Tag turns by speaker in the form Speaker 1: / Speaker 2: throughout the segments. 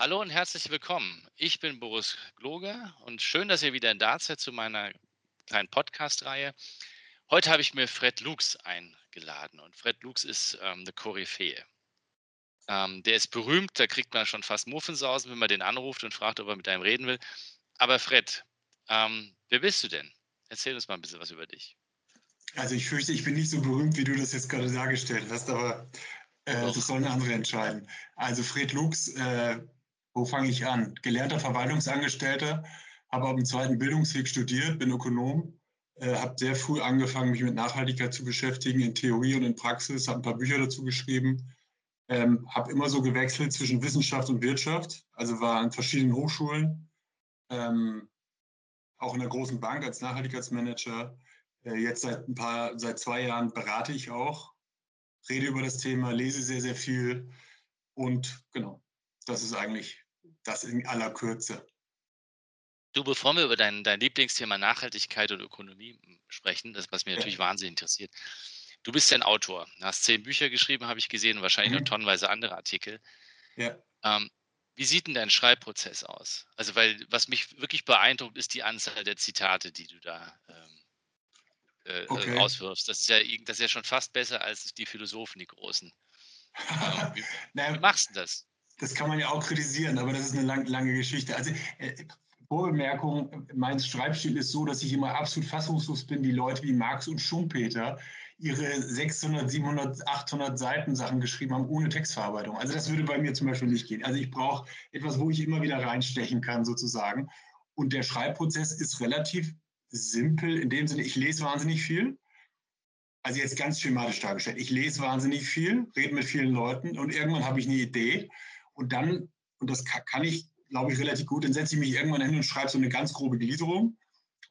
Speaker 1: Hallo und herzlich willkommen. Ich bin Boris Gloger und schön, dass ihr wieder da seid zu meiner kleinen Podcast-Reihe. Heute habe ich mir Fred Lux eingeladen und Fred Lux ist ähm, eine Koryphäe. Ähm, der ist berühmt, da kriegt man schon fast Muffensausen, wenn man den anruft und fragt, ob er mit einem reden will. Aber Fred, ähm, wer bist du denn? Erzähl uns mal ein bisschen was über dich.
Speaker 2: Also ich fürchte, ich bin nicht so berühmt, wie du das jetzt gerade dargestellt hast, aber äh, das sollen andere entscheiden. Also Fred Lux äh, wo fange ich an? Gelernter Verwaltungsangestellter, habe auf dem zweiten Bildungsweg studiert, bin Ökonom, äh, habe sehr früh angefangen, mich mit Nachhaltigkeit zu beschäftigen, in Theorie und in Praxis, habe ein paar Bücher dazu geschrieben, ähm, habe immer so gewechselt zwischen Wissenschaft und Wirtschaft, also war an verschiedenen Hochschulen, ähm, auch in der großen Bank als Nachhaltigkeitsmanager. Äh, jetzt seit ein paar, seit zwei Jahren berate ich auch, rede über das Thema, lese sehr, sehr viel und genau, das ist eigentlich das in aller Kürze.
Speaker 1: Du, bevor wir über dein, dein Lieblingsthema Nachhaltigkeit und Ökonomie sprechen, das was mich natürlich ja. wahnsinnig interessiert. Du bist ja ein Autor, hast zehn Bücher geschrieben, habe ich gesehen, wahrscheinlich mhm. noch tonnenweise andere Artikel. Ja. Ähm, wie sieht denn dein Schreibprozess aus? Also, weil was mich wirklich beeindruckt, ist die Anzahl der Zitate, die du da ähm, äh, okay. auswirfst. Das ist, ja, das ist ja schon fast besser als die Philosophen, die großen. Ähm, wie, wie machst du das?
Speaker 2: Das kann man ja auch kritisieren, aber das ist eine lang, lange Geschichte. Also äh, Vorbemerkung, mein Schreibstil ist so, dass ich immer absolut fassungslos bin, wie Leute wie Marx und Schumpeter ihre 600, 700, 800 Seiten Sachen geschrieben haben ohne Textverarbeitung. Also das würde bei mir zum Beispiel nicht gehen. Also ich brauche etwas, wo ich immer wieder reinstechen kann sozusagen. Und der Schreibprozess ist relativ simpel in dem Sinne, ich lese wahnsinnig viel. Also jetzt ganz schematisch dargestellt. Ich lese wahnsinnig viel, rede mit vielen Leuten und irgendwann habe ich eine Idee und dann, und das kann ich, glaube ich, relativ gut, dann setze ich mich irgendwann hin und schreibe so eine ganz grobe Gliederung.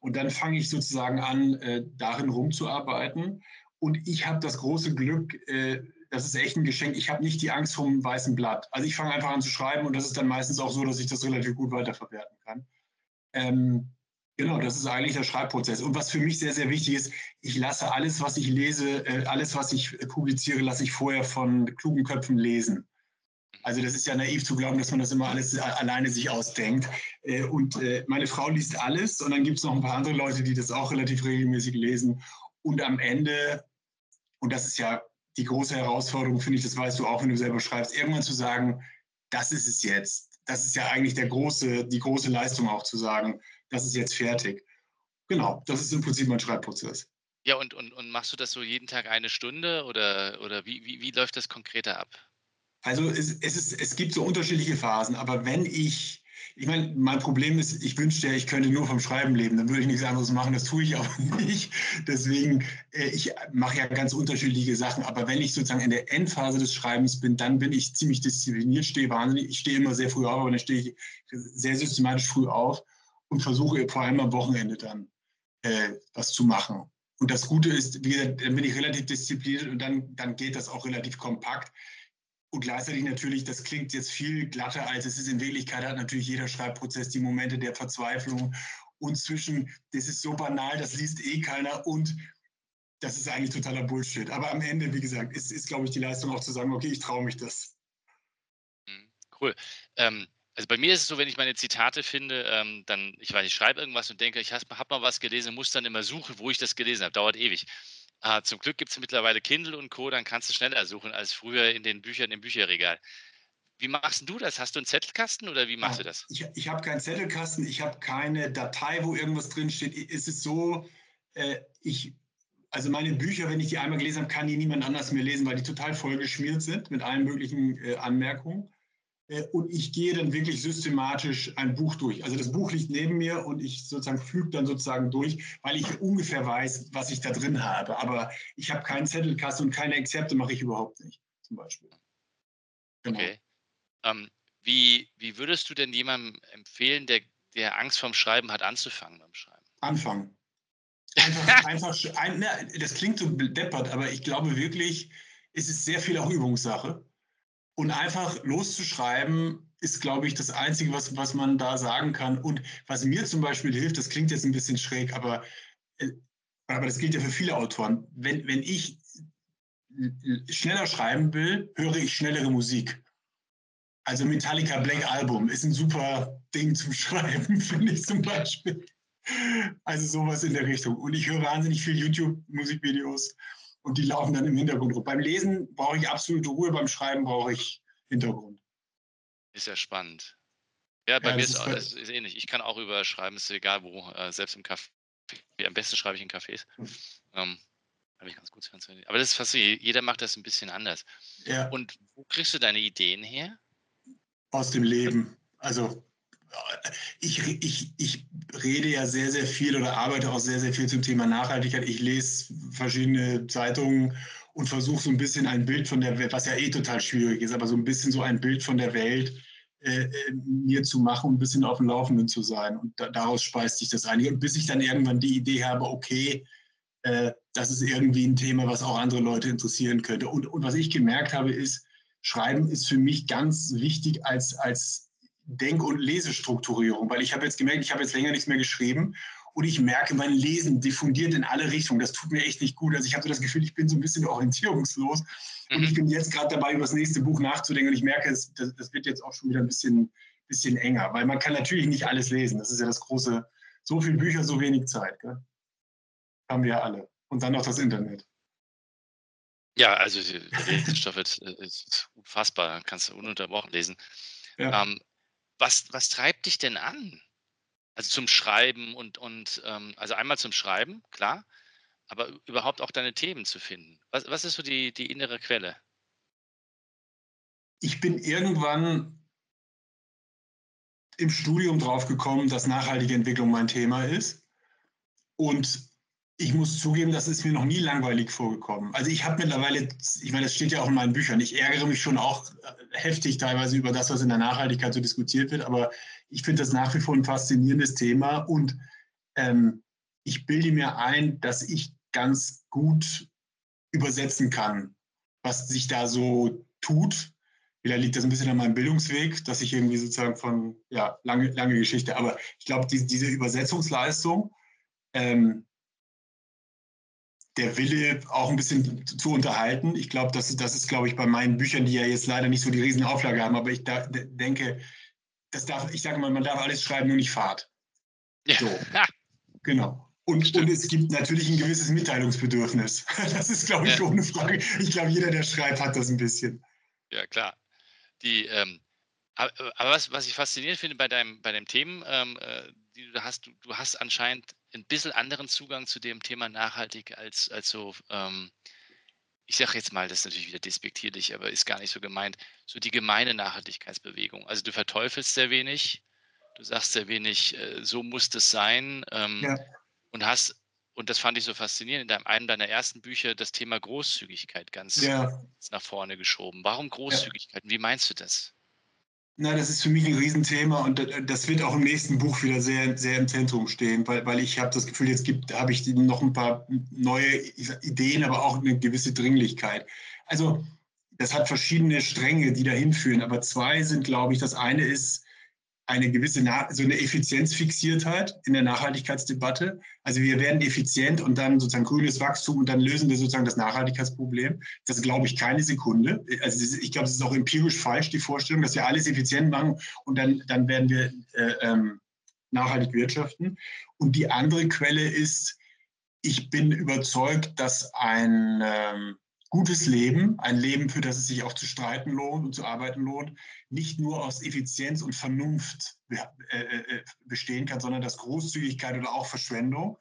Speaker 2: Und dann fange ich sozusagen an, äh, darin rumzuarbeiten. Und ich habe das große Glück, äh, das ist echt ein Geschenk. Ich habe nicht die Angst vom weißen Blatt. Also ich fange einfach an zu schreiben und das ist dann meistens auch so, dass ich das relativ gut weiterverwerten kann. Ähm, genau, das ist eigentlich der Schreibprozess. Und was für mich sehr, sehr wichtig ist, ich lasse alles, was ich lese, äh, alles, was ich publiziere, lasse ich vorher von klugen Köpfen lesen. Also das ist ja naiv zu glauben, dass man das immer alles alleine sich ausdenkt. Äh, und äh, meine Frau liest alles und dann gibt es noch ein paar andere Leute, die das auch relativ regelmäßig lesen. Und am Ende, und das ist ja die große Herausforderung, finde ich, das weißt du auch, wenn du selber schreibst, irgendwann zu sagen, das ist es jetzt. Das ist ja eigentlich der große, die große Leistung auch zu sagen, das ist jetzt fertig. Genau, das ist im Prinzip mein Schreibprozess.
Speaker 1: Ja, und, und, und machst du das so jeden Tag eine Stunde oder, oder wie, wie, wie läuft das konkreter ab?
Speaker 2: Also es, es, ist, es gibt so unterschiedliche Phasen, aber wenn ich, ich meine, mein Problem ist, ich wünschte, ich könnte nur vom Schreiben leben, dann würde ich nichts anderes machen, das tue ich aber nicht. Deswegen, äh, ich mache ja ganz unterschiedliche Sachen, aber wenn ich sozusagen in der Endphase des Schreibens bin, dann bin ich ziemlich diszipliniert, stehe wahnsinnig, ich stehe immer sehr früh auf, aber dann stehe ich sehr systematisch früh auf und versuche vor allem am Wochenende dann äh, was zu machen. Und das Gute ist, wie gesagt, dann bin ich relativ diszipliniert und dann, dann geht das auch relativ kompakt. Und gleichzeitig natürlich, das klingt jetzt viel glatter, als es ist. In Wirklichkeit hat natürlich jeder Schreibprozess die Momente der Verzweiflung und zwischen, das ist so banal, das liest eh keiner und das ist eigentlich totaler Bullshit. Aber am Ende, wie gesagt, ist, ist glaube ich, die Leistung auch zu sagen, okay, ich traue mich das.
Speaker 1: Hm, cool. Ähm, also bei mir ist es so, wenn ich meine Zitate finde, ähm, dann, ich weiß, ich schreibe irgendwas und denke, ich habe hab mal was gelesen, muss dann immer suchen, wo ich das gelesen habe. Dauert ewig. Ah, zum Glück gibt es mittlerweile Kindle und Co., dann kannst du schneller suchen als früher in den Büchern im Bücherregal. Wie machst du das? Hast du einen Zettelkasten oder wie machst ja, du das?
Speaker 2: Ich, ich habe keinen Zettelkasten, ich habe keine Datei, wo irgendwas drinsteht. Es ist so, äh, ich, also meine Bücher, wenn ich die einmal gelesen habe, kann die niemand anders mehr lesen, weil die total vollgeschmiert sind mit allen möglichen äh, Anmerkungen. Äh, und ich gehe dann wirklich systematisch ein Buch durch. Also das Buch liegt neben mir und ich sozusagen füge dann sozusagen durch, weil ich ungefähr weiß, was ich da drin habe. Aber ich habe keinen Zettelkasten und keine Exzepte mache ich überhaupt nicht, zum Beispiel.
Speaker 1: Genau. Okay. Ähm, Wie, wie würdest du denn jemandem empfehlen, der, der Angst vorm Schreiben hat, anzufangen beim Schreiben?
Speaker 2: Anfangen. Einfach, einfach ein, na, das klingt so deppert, aber ich glaube wirklich, es ist sehr viel auch Übungssache. Und einfach loszuschreiben, ist, glaube ich, das Einzige, was, was man da sagen kann. Und was mir zum Beispiel hilft, das klingt jetzt ein bisschen schräg, aber, äh, aber das gilt ja für viele Autoren. Wenn, wenn ich schneller schreiben will, höre ich schnellere Musik. Also Metallica Black Album ist ein super Ding zum Schreiben, finde ich zum Beispiel. Also sowas in der Richtung. Und ich höre wahnsinnig viel YouTube-Musikvideos und die laufen dann im Hintergrund rum. Beim Lesen brauche ich absolute Ruhe, beim Schreiben brauche ich Hintergrund.
Speaker 1: Ist ja spannend. Ja, bei ja, mir ist, auch, ist, ist ähnlich. Ich kann auch über Schreiben, ist egal wo, äh, selbst im Café. Am besten schreibe ich in Cafés. Hm. Ähm, habe ich ganz gut funktioniert. Aber das ist faszinierend. Jeder macht das ein bisschen anders. Ja. Und wo kriegst du deine Ideen her?
Speaker 2: Aus dem Leben. Also ich, ich, ich rede ja sehr, sehr viel oder arbeite auch sehr, sehr viel zum Thema Nachhaltigkeit. Ich lese verschiedene Zeitungen und versuche so ein bisschen ein Bild von der Welt, was ja eh total schwierig ist, aber so ein bisschen so ein Bild von der Welt äh, äh mir zu machen ein bisschen auf dem Laufenden zu sein. Und da, daraus speist sich das ein. Und bis ich dann irgendwann die Idee habe, okay, äh, das ist irgendwie ein Thema, was auch andere Leute interessieren könnte. Und, und was ich gemerkt habe, ist, Schreiben ist für mich ganz wichtig als, als Denk- und Lesestrukturierung, weil ich habe jetzt gemerkt, ich habe jetzt länger nichts mehr geschrieben und ich merke, mein Lesen diffundiert in alle Richtungen. Das tut mir echt nicht gut. Also ich habe so das Gefühl, ich bin so ein bisschen orientierungslos und ich mhm. bin jetzt gerade dabei, über das nächste Buch nachzudenken und ich merke, das, das, wird jetzt auch schon wieder ein bisschen, bisschen enger, weil man kann natürlich nicht alles lesen. Das ist ja das große, so viele Bücher, so wenig Zeit. Gell? Haben wir ja alle. Und dann noch das Internet.
Speaker 1: Ja, also der Lesestoff ist, ist unfassbar, kannst du ununterbrochen lesen. Ja. Ähm, was, was treibt dich denn an? Also zum Schreiben und, und ähm, also einmal zum Schreiben, klar, aber überhaupt auch deine Themen zu finden. Was, was ist so die, die innere Quelle?
Speaker 2: Ich bin irgendwann im Studium drauf gekommen, dass nachhaltige Entwicklung mein Thema ist. Und ich muss zugeben, das ist mir noch nie langweilig vorgekommen. Also ich habe mittlerweile, ich meine, das steht ja auch in meinen Büchern, ich ärgere mich schon auch äh, heftig teilweise über das, was in der Nachhaltigkeit so diskutiert wird, aber ich finde das nach wie vor ein faszinierendes Thema und ähm, ich bilde mir ein, dass ich ganz gut übersetzen kann, was sich da so tut. Vielleicht liegt das ein bisschen an meinem Bildungsweg, dass ich irgendwie sozusagen von, ja, lange, lange Geschichte, aber ich glaube, die, diese Übersetzungsleistung, ähm, der Wille, auch ein bisschen zu unterhalten. Ich glaube, das, das ist, glaube ich, bei meinen Büchern, die ja jetzt leider nicht so die Riesenauflage haben, aber ich da, denke, das darf, ich sage mal, man darf alles schreiben, nur nicht Fahrt. Ja. So. genau. Und, und, es gibt natürlich ein gewisses Mitteilungsbedürfnis. Das ist, glaube ich, ja. ohne Frage. Ich glaube, jeder, der schreibt, hat das ein bisschen.
Speaker 1: Ja, klar. Die, ähm, aber was, was ich faszinierend finde bei deinem, bei dem Themen, ähm, äh, die du hast, du, du, hast anscheinend ein bisschen anderen Zugang zu dem Thema nachhaltig als, als so, ähm, ich sage jetzt mal, das ist natürlich wieder despektierlich, aber ist gar nicht so gemeint, so die gemeine Nachhaltigkeitsbewegung. Also du verteufelst sehr wenig, du sagst sehr wenig, äh, so muss das sein ähm, ja. und hast, und das fand ich so faszinierend, in deinem, einem deiner ersten Bücher das Thema Großzügigkeit ganz ja. nach vorne geschoben. Warum Großzügigkeit? Ja. Wie meinst du das?
Speaker 2: Na, das ist für mich ein Riesenthema und das wird auch im nächsten Buch wieder sehr, sehr im Zentrum stehen, weil, weil ich habe das Gefühl, jetzt gibt, habe ich noch ein paar neue Ideen, aber auch eine gewisse Dringlichkeit. Also das hat verschiedene Stränge, die dahin führen, aber zwei sind, glaube ich, das eine ist, eine gewisse so eine Effizienzfixiertheit in der Nachhaltigkeitsdebatte. Also wir werden effizient und dann sozusagen grünes Wachstum und dann lösen wir sozusagen das Nachhaltigkeitsproblem. Das glaube ich keine Sekunde. Also ich glaube, es ist auch empirisch falsch, die Vorstellung, dass wir alles effizient machen und dann, dann werden wir äh, ähm, nachhaltig wirtschaften. Und die andere Quelle ist, ich bin überzeugt, dass ein ähm, gutes Leben, ein Leben, für das es sich auch zu streiten lohnt und zu arbeiten lohnt, nicht nur aus Effizienz und Vernunft äh, äh, bestehen kann, sondern dass Großzügigkeit oder auch Verschwendung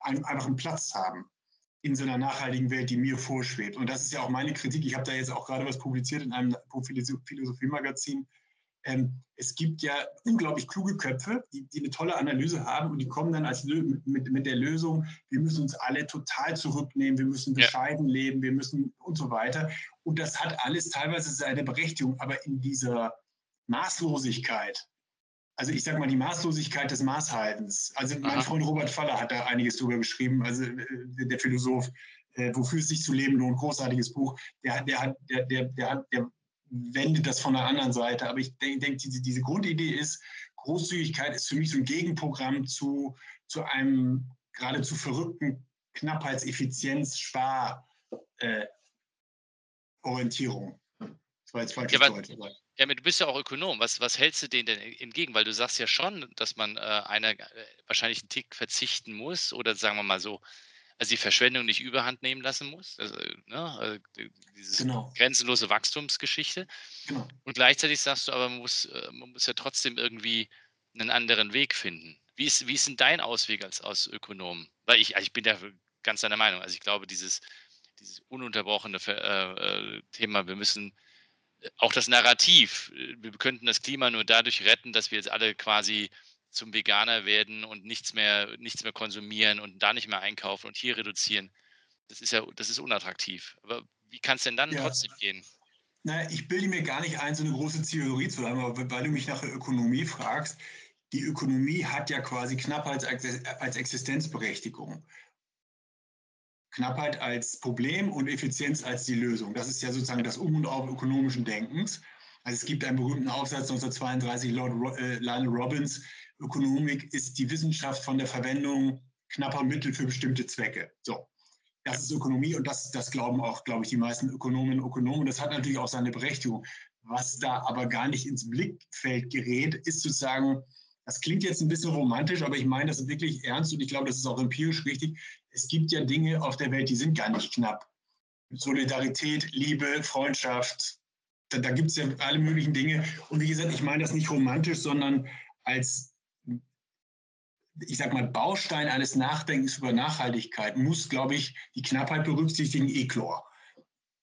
Speaker 2: einfach einen Platz haben in so einer nachhaltigen Welt, die mir vorschwebt. Und das ist ja auch meine Kritik. Ich habe da jetzt auch gerade was publiziert in einem Philosophie-Magazin, ähm, es gibt ja unglaublich kluge Köpfe, die, die, eine tolle Analyse haben und die kommen dann als mit, mit, der Lösung, wir müssen uns alle total zurücknehmen, wir müssen bescheiden ja. leben, wir müssen und so weiter. Und das hat alles teilweise seine Berechtigung, aber in dieser Maßlosigkeit. Also ich sage mal die Maßlosigkeit des Maßhaltens. Also mein Aha. Freund Robert Faller hat da einiges drüber geschrieben, also äh, der Philosoph, äh, wofür es sich zu leben lohnt, großartiges Buch. Der, der, hat, der, der, der, hat, der wendet das von der anderen Seite. Aber ich denke, denk, diese, diese Grundidee ist, Großzügigkeit ist für mich so ein Gegenprogramm zu, zu einem geradezu verrückten Knappheitseffizienz, Spar, äh.
Speaker 1: Das war jetzt falsch ja, Deutsch. Ja, du bist ja auch Ökonom. Was, was hältst du denen denn entgegen? Weil du sagst ja schon, dass man äh, einer äh, wahrscheinlich einen Tick verzichten muss oder sagen wir mal so, also die Verschwendung nicht überhand nehmen lassen muss. Also, ne, äh, diese genau. grenzenlose Wachstumsgeschichte. Genau. Und gleichzeitig sagst du aber, man muss, äh, man muss ja trotzdem irgendwie einen anderen Weg finden. Wie ist, wie ist denn dein Ausweg als, als Ökonom? Weil ich, also ich bin ja ganz deiner Meinung. Also ich glaube, dieses, dieses ununterbrochene äh, Thema, wir müssen auch das Narrativ, wir könnten das Klima nur dadurch retten, dass wir jetzt alle quasi zum Veganer werden und nichts mehr, nichts mehr konsumieren und da nicht mehr einkaufen und hier reduzieren. Das ist ja, das ist unattraktiv. Aber wie kann es denn dann ja. trotzdem gehen?
Speaker 2: Naja, ich bilde mir gar nicht ein, so eine große Theorie zu haben, aber weil du mich nach der Ökonomie fragst, die Ökonomie hat ja quasi Knappheit als Existenzberechtigung. Knappheit als Problem und Effizienz als die Lösung. Das ist ja sozusagen das Um und Auf ökonomischen Denkens. Also es gibt einen berühmten Aufsatz 1932, Lord äh, Lionel Robbins, Ökonomik ist die Wissenschaft von der Verwendung knapper Mittel für bestimmte Zwecke. So, das ist Ökonomie und das, das glauben auch, glaube ich, die meisten Ökonomen und Ökonomen. Das hat natürlich auch seine Berechtigung. Was da aber gar nicht ins Blickfeld gerät, ist sozusagen, das klingt jetzt ein bisschen romantisch, aber ich meine das wirklich ernst und ich glaube, das ist auch empirisch richtig es gibt ja Dinge auf der Welt, die sind gar nicht knapp. Solidarität, Liebe, Freundschaft, da, da gibt es ja alle möglichen Dinge. Und wie gesagt, ich meine das nicht romantisch, sondern als, ich sag mal, Baustein eines Nachdenkens über Nachhaltigkeit muss, glaube ich, die Knappheit berücksichtigen, Eklor.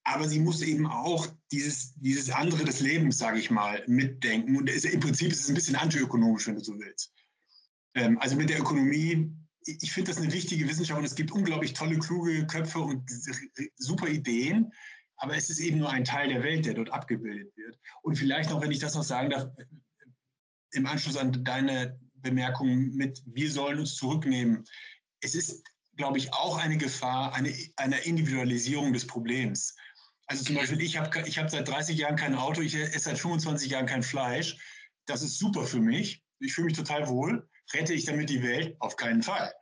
Speaker 2: Aber sie muss eben auch dieses, dieses andere des Lebens, sage ich mal, mitdenken. Und es, im Prinzip ist es ein bisschen antiökonomisch, wenn du so willst. Ähm, also mit der Ökonomie ich finde das eine wichtige Wissenschaft und es gibt unglaublich tolle, kluge Köpfe und super Ideen. Aber es ist eben nur ein Teil der Welt, der dort abgebildet wird. Und vielleicht noch, wenn ich das noch sagen darf, im Anschluss an deine Bemerkung mit, wir sollen uns zurücknehmen. Es ist, glaube ich, auch eine Gefahr eine, einer Individualisierung des Problems. Also zum Beispiel, ich habe ich hab seit 30 Jahren kein Auto, ich esse seit 25 Jahren kein Fleisch. Das ist super für mich. Ich fühle mich total wohl rette ich damit die Welt? Auf keinen Fall.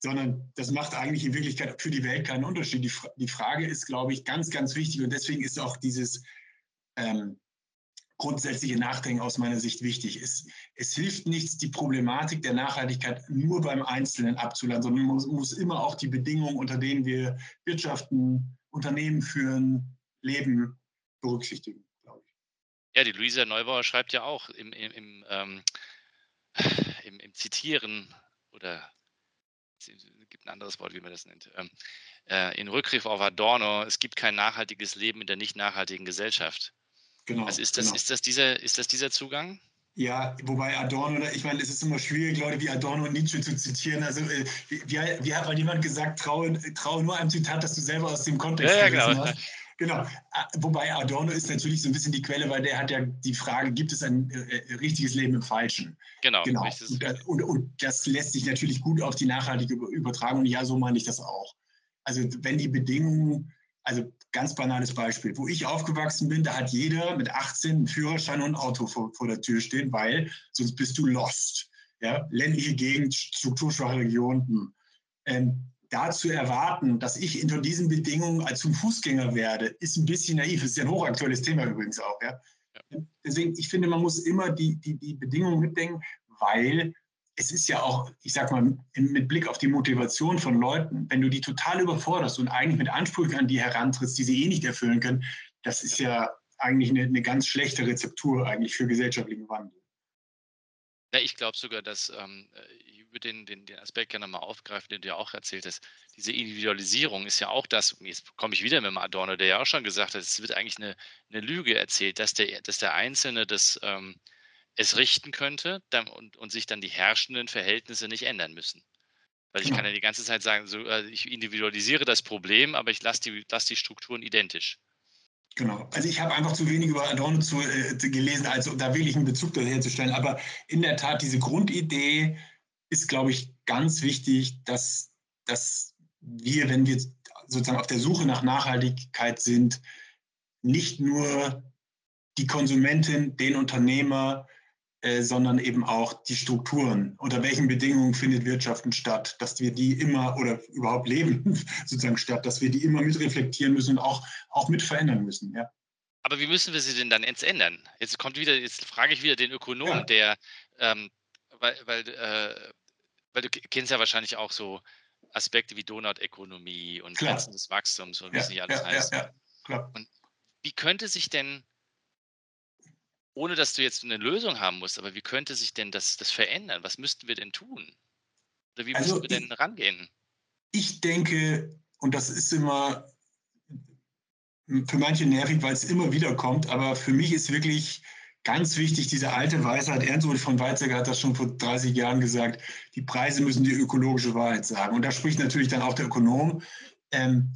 Speaker 2: Sondern das macht eigentlich in Wirklichkeit für die Welt keinen Unterschied. Die, die Frage ist, glaube ich, ganz, ganz wichtig und deswegen ist auch dieses ähm, grundsätzliche Nachdenken aus meiner Sicht wichtig. Es, es, hilft nichts, die Problematik der Nachhaltigkeit nur beim Einzelnen abzuladen, sondern man muss, muss immer auch die Bedingungen, unter denen wir wirtschaften, Unternehmen führen, leben, berücksichtigen, glaube ich.
Speaker 1: Ja, die Luisa Neubauer schreibt ja auch im, im, im ähm, im, im Zitieren oder es gibt ein anderes Wort, wie man das nennt, ähm, äh, in Rückgriff auf Adorno, es gibt kein nachhaltiges Leben in der nicht nachhaltigen Gesellschaft. Genau. Also ist das, genau. ist das, dieser, ist das dieser Zugang?
Speaker 2: Ja, wobei Adorno, ich meine, es ist immer schwierig, Leute wie Adorno und Nietzsche zu zitieren. Also, äh, wie, wie, hat mal jemand gesagt, traue, traue nur einem Zitat, das du selber aus dem Kontext ja, ja, genau. hast. Genau. Ah, wobei Adorno ist natürlich so ein bisschen die Quelle, weil der hat ja die Frage, gibt es ein äh, äh richtiges Leben im Falschen? Genau. genau. Und, das, und, und, das lässt sich natürlich gut auf die nachhaltige Übertragung. Und ja, so meine ich das auch. Also wenn die Bedingungen, also ganz banales Beispiel, wo ich aufgewachsen bin, da hat jeder mit 18 einen Führerschein und ein Auto vor, vor der Tür stehen, weil sonst bist du lost. Ja? Ländliche Gegend, strukturschwache Region. Hm. Ähm, da zu erwarten, dass ich unter diesen Bedingungen als zum Fußgänger werde, ist ein bisschen naiv. Das ist ja ein hochaktuelles Thema übrigens auch. Ja? Deswegen, ich finde, man muss immer die, die, die Bedingungen mitdenken, weil es ist ja auch, ich sag mal, mit Blick auf die Motivation von Leuten, wenn du die total überforderst und eigentlich mit Ansprüchen an die herantrittst, die sie eh nicht erfüllen können, das ist ja eigentlich eine, eine ganz schlechte Rezeptur eigentlich für gesellschaftlichen Wandel.
Speaker 1: Ja, ich glaube sogar, dass ähm, würde den, den, den Aspekt gerne mal aufgreifen, den du ja auch erzählt hast. Diese Individualisierung ist ja auch das, jetzt komme ich wieder mit dem Adorno, der ja auch schon gesagt hat, es wird eigentlich eine, eine Lüge erzählt, dass der, dass der Einzelne das, ähm, es richten könnte dann, und, und sich dann die herrschenden Verhältnisse nicht ändern müssen. Weil ich genau. kann ja die ganze Zeit sagen, so, äh, ich individualisiere das Problem, aber ich lasse die, lass die Strukturen identisch.
Speaker 2: Genau. Also ich habe einfach zu wenig über Adorno zu, äh, gelesen, also da will ich einen Bezug herzustellen. Aber in der Tat, diese Grundidee ist, glaube ich, ganz wichtig, dass, dass wir, wenn wir sozusagen auf der Suche nach Nachhaltigkeit sind, nicht nur die Konsumentin, den Unternehmer, äh, sondern eben auch die Strukturen. Unter welchen Bedingungen findet Wirtschaften statt, dass wir die immer oder überhaupt leben sozusagen statt, dass wir die immer mitreflektieren müssen und auch, auch mit verändern müssen. Ja.
Speaker 1: Aber wie müssen wir sie denn dann jetzt ändern? Jetzt kommt wieder, jetzt frage ich wieder den Ökonomen, ja. der, ähm, weil, weil, äh, weil du kennst ja wahrscheinlich auch so Aspekte wie Donutökonomie und Grenzen des Wachstums und wie ja, es nicht alles heißt. Und wie könnte sich denn ohne dass du jetzt eine Lösung haben musst, aber wie könnte sich denn das, das verändern? Was müssten wir denn tun? Oder wie also müssten wir ich, denn rangehen?
Speaker 2: Ich denke, und das ist immer für manche nervig, weil es immer wieder kommt, aber für mich ist wirklich ganz wichtig diese alte Weisheit. Ernst von Weizsäcker hat das schon vor 30 Jahren gesagt, die Preise müssen die ökologische Wahrheit sagen. Und da spricht natürlich dann auch der Ökonom. Ähm,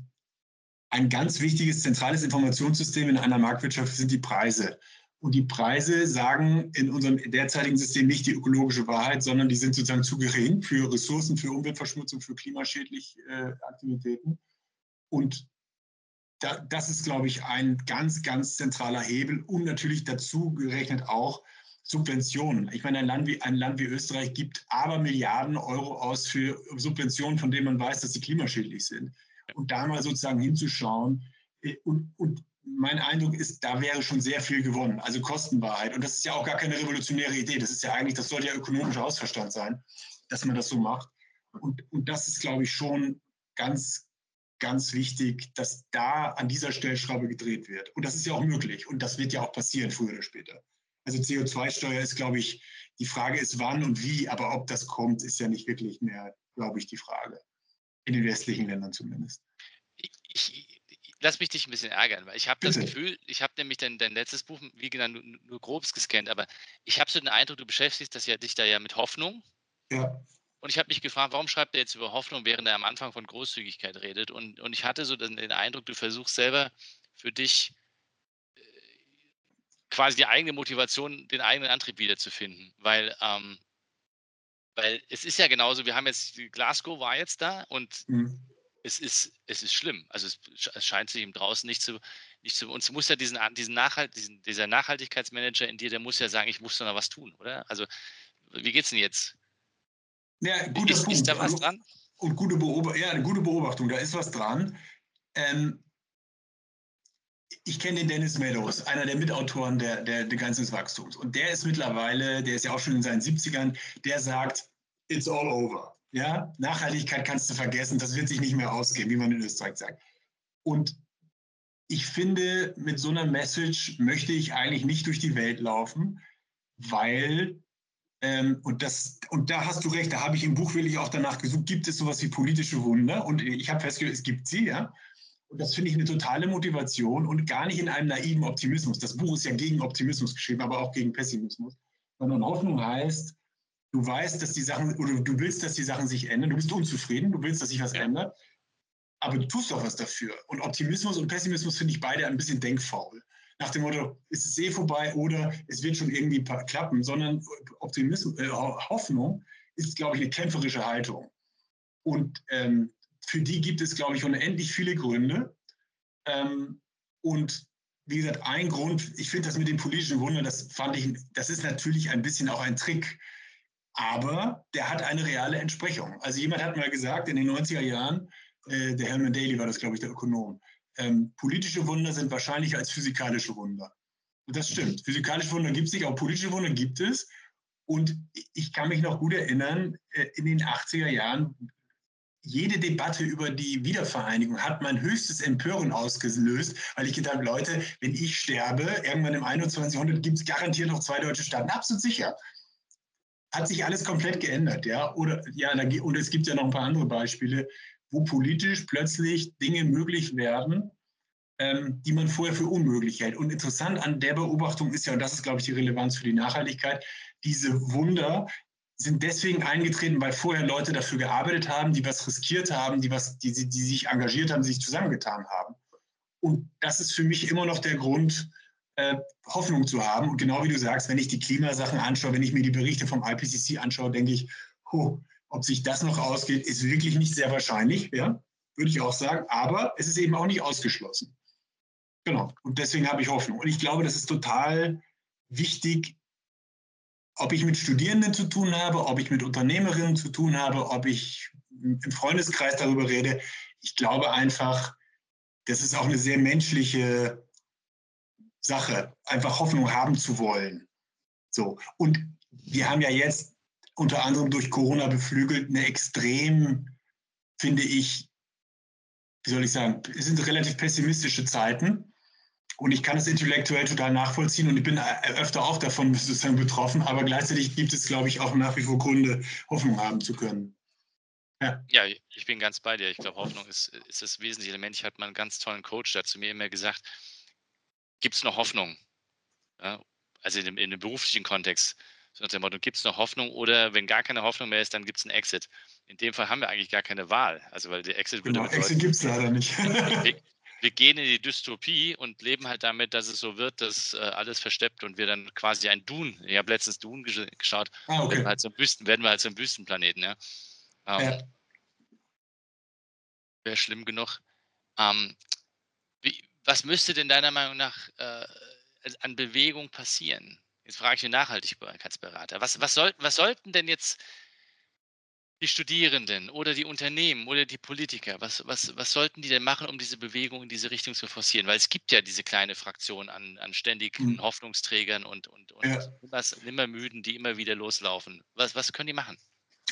Speaker 2: ein ganz wichtiges zentrales Informationssystem in einer Marktwirtschaft sind die Preise. Und die Preise sagen in unserem derzeitigen System nicht die ökologische Wahrheit, sondern die sind sozusagen zu gering für Ressourcen, für Umweltverschmutzung, für klimaschädliche äh, Aktivitäten. Und da, das ist, glaube ich, ein ganz, ganz zentraler Hebel und natürlich dazu gerechnet auch Subventionen. Ich meine, ein Land wie, ein Land wie Österreich gibt aber Milliarden Euro aus für Subventionen, von denen man weiß, dass sie klimaschädlich sind. Und da mal sozusagen hinzuschauen äh, und, und mein Eindruck ist, da wäre schon sehr viel gewonnen. Also Kostenwahrheit. Und das ist ja auch gar keine revolutionäre Idee. Das ist ja eigentlich, das soll ja ökonomischer Ausverstand sein, dass man das so macht. Und, und das ist, glaube ich, schon ganz, ganz wichtig, dass da an dieser Stellschraube gedreht wird. Und das ist ja auch möglich. Und das wird ja auch passieren, früher oder später. Also CO2-Steuer ist, glaube ich, die Frage ist wann und wie, aber ob das kommt, ist ja nicht wirklich mehr, glaube ich, die Frage. In den westlichen Ländern zumindest.
Speaker 1: Ich, lass mich dich ein bisschen ärgern, weil ich habe das Gefühl, ich habe nämlich dein, dein letztes Buch, wie genannt, nur, nur grobes gescannt, aber ich habe so den Eindruck, du beschäftigst das ja, dich da ja mit Hoffnung.
Speaker 2: Ja.
Speaker 1: Und ich habe mich gefragt, warum schreibt er jetzt über Hoffnung, während er am Anfang von Großzügigkeit redet? Und, und ich hatte so den, den Eindruck, du versuchst selber für dich äh, quasi die eigene Motivation, den eigenen Antrieb wiederzufinden. Weil, ähm, weil es ist ja genauso, wir haben jetzt, Glasgow war jetzt da und mhm es ist, es ist schlimm. Also es, es scheint sich eben draußen nicht zu, nicht zu, uns muss ja diesen, diesen Nachhalt, diesen, dieser Nachhaltigkeitsmanager in dir, der muss ja sagen, ich muss da noch was tun, oder? Also, wie geht's denn jetzt?
Speaker 2: Ja, guter
Speaker 1: ist,
Speaker 2: Punkt.
Speaker 1: ist da was also, dran?
Speaker 2: Und gute Beobachtung, ja, eine gute Beobachtung, da ist was dran. Ähm, ich kenne den Dennis Meadows, einer der Mitautoren der, der, der Grenzen des Wachstums. Und der ist mittlerweile, der ist ja auch schon in seinen 70ern, der sagt, it's all over. Ja, Nachhaltigkeit kannst du vergessen, das wird sich nicht mehr ausgehen, wie man in Österreich sagt. Und ich finde, mit so einer Message möchte ich eigentlich nicht durch die Welt laufen, weil, ähm, und, das, und da hast du recht, da habe ich im Buch wirklich auch danach gesucht, gibt es sowas wie politische Wunder? Und ich habe festgestellt, es gibt sie, ja. Und das finde ich eine totale Motivation und gar nicht in einem naiven Optimismus. Das Buch ist ja gegen Optimismus geschrieben, aber auch gegen Pessimismus. Sondern Hoffnung heißt, Du weißt, dass die Sachen, oder du willst, dass die Sachen sich ändern. Du bist unzufrieden, du willst, dass sich was ändert. Aber du tust doch was dafür. Und Optimismus und Pessimismus finde ich beide ein bisschen denkfaul. Nach dem Motto, ist es eh vorbei oder es wird schon irgendwie klappen, sondern Optimismus, äh, Hoffnung ist, glaube ich, eine kämpferische Haltung. Und ähm, für die gibt es, glaube ich, unendlich viele Gründe. Ähm, und wie gesagt, ein Grund, ich finde das mit dem politischen Wunder, das fand ich, das ist natürlich ein bisschen auch ein Trick aber der hat eine reale Entsprechung. Also jemand hat mal gesagt, in den 90er Jahren, äh, der Herman Daly war das, glaube ich, der Ökonom, ähm, politische Wunder sind wahrscheinlicher als physikalische Wunder. Und das stimmt. Physikalische Wunder gibt es nicht, aber politische Wunder gibt es. Und ich kann mich noch gut erinnern, äh, in den 80er Jahren, jede Debatte über die Wiedervereinigung hat mein höchstes Empören ausgelöst, weil ich gedacht habe, Leute, wenn ich sterbe, irgendwann im 21. Jahrhundert gibt es garantiert noch zwei deutsche Staaten. Absolut sicher hat sich alles komplett geändert, ja. Oder ja, und es gibt ja noch ein paar andere Beispiele, wo politisch plötzlich Dinge möglich werden, ähm, die man vorher für unmöglich hält. Und interessant an der Beobachtung ist ja, und das ist, glaube ich, die Relevanz für die Nachhaltigkeit, diese Wunder sind deswegen eingetreten, weil vorher Leute dafür gearbeitet haben, die was riskiert haben, die, was, die, die sich engagiert haben, die sich zusammengetan haben. Und das ist für mich immer noch der Grund, äh, Hoffnung zu haben. Und genau wie du sagst, wenn ich die Klimasachen anschaue, wenn ich mir die Berichte vom IPCC anschaue, denke ich, oh, ob sich das noch ausgeht, ist wirklich nicht sehr wahrscheinlich, ja, würde ich auch sagen. Aber es ist eben auch nicht ausgeschlossen. Genau. Und deswegen habe ich Hoffnung. Und ich glaube, das ist total wichtig, ob ich mit Studierenden zu tun habe, ob ich mit Unternehmerinnen zu tun habe, ob ich im Freundeskreis darüber rede. Ich glaube einfach, das ist auch eine sehr menschliche Sache, einfach Hoffnung haben zu wollen. So. Und wir haben ja jetzt unter anderem durch Corona beflügelt eine extrem, finde ich, wie soll ich sagen, es sind relativ pessimistische Zeiten. Und ich kann es intellektuell total nachvollziehen und ich bin öfter auch davon sozusagen betroffen, aber gleichzeitig gibt es, glaube ich, auch nach wie vor Gründe, Hoffnung haben zu können.
Speaker 1: Ja. ja, ich bin ganz bei dir. Ich glaube, Hoffnung ist, ist das wesentliche Element. Ich hatte mal einen ganz tollen Coach, der hat zu mir immer gesagt, gibt es noch Hoffnung? Ja, also in dem, in dem, beruflichen Kontext. So nach dem Motto, gibt es noch Hoffnung oder wenn gar keine Hoffnung mehr ist, dann gibt es einen Exit. In dem Fall haben wir eigentlich gar keine Wahl. Also weil der Exit
Speaker 2: würde genau, Exit gibt es leider nicht.
Speaker 1: wir, wir, gehen in die Dystopie und leben halt damit, dass es so wird, dass äh, alles versteppt und wir dann quasi ein Dune, ich habe letztens Dune gesch geschaut, ah, okay. werden, wir halt so werden wir halt so ein Wüstenplaneten. Ja? Ähm, ja. Wäre schlimm genug. Ähm, was müsste denn deiner Meinung nach äh, an Bewegung passieren? Jetzt frage ich den Nachhaltigkeitsberater. Was, was, sollten, was sollten denn jetzt die Studierenden oder die Unternehmen oder die Politiker, was, was, was sollten die denn machen, um diese Bewegung in diese Richtung zu forcieren? Weil es gibt ja diese kleine Fraktion an, an ständigen mhm. Hoffnungsträgern und, und, und ja. nimmermüden, die immer wieder loslaufen. Was, was können die machen?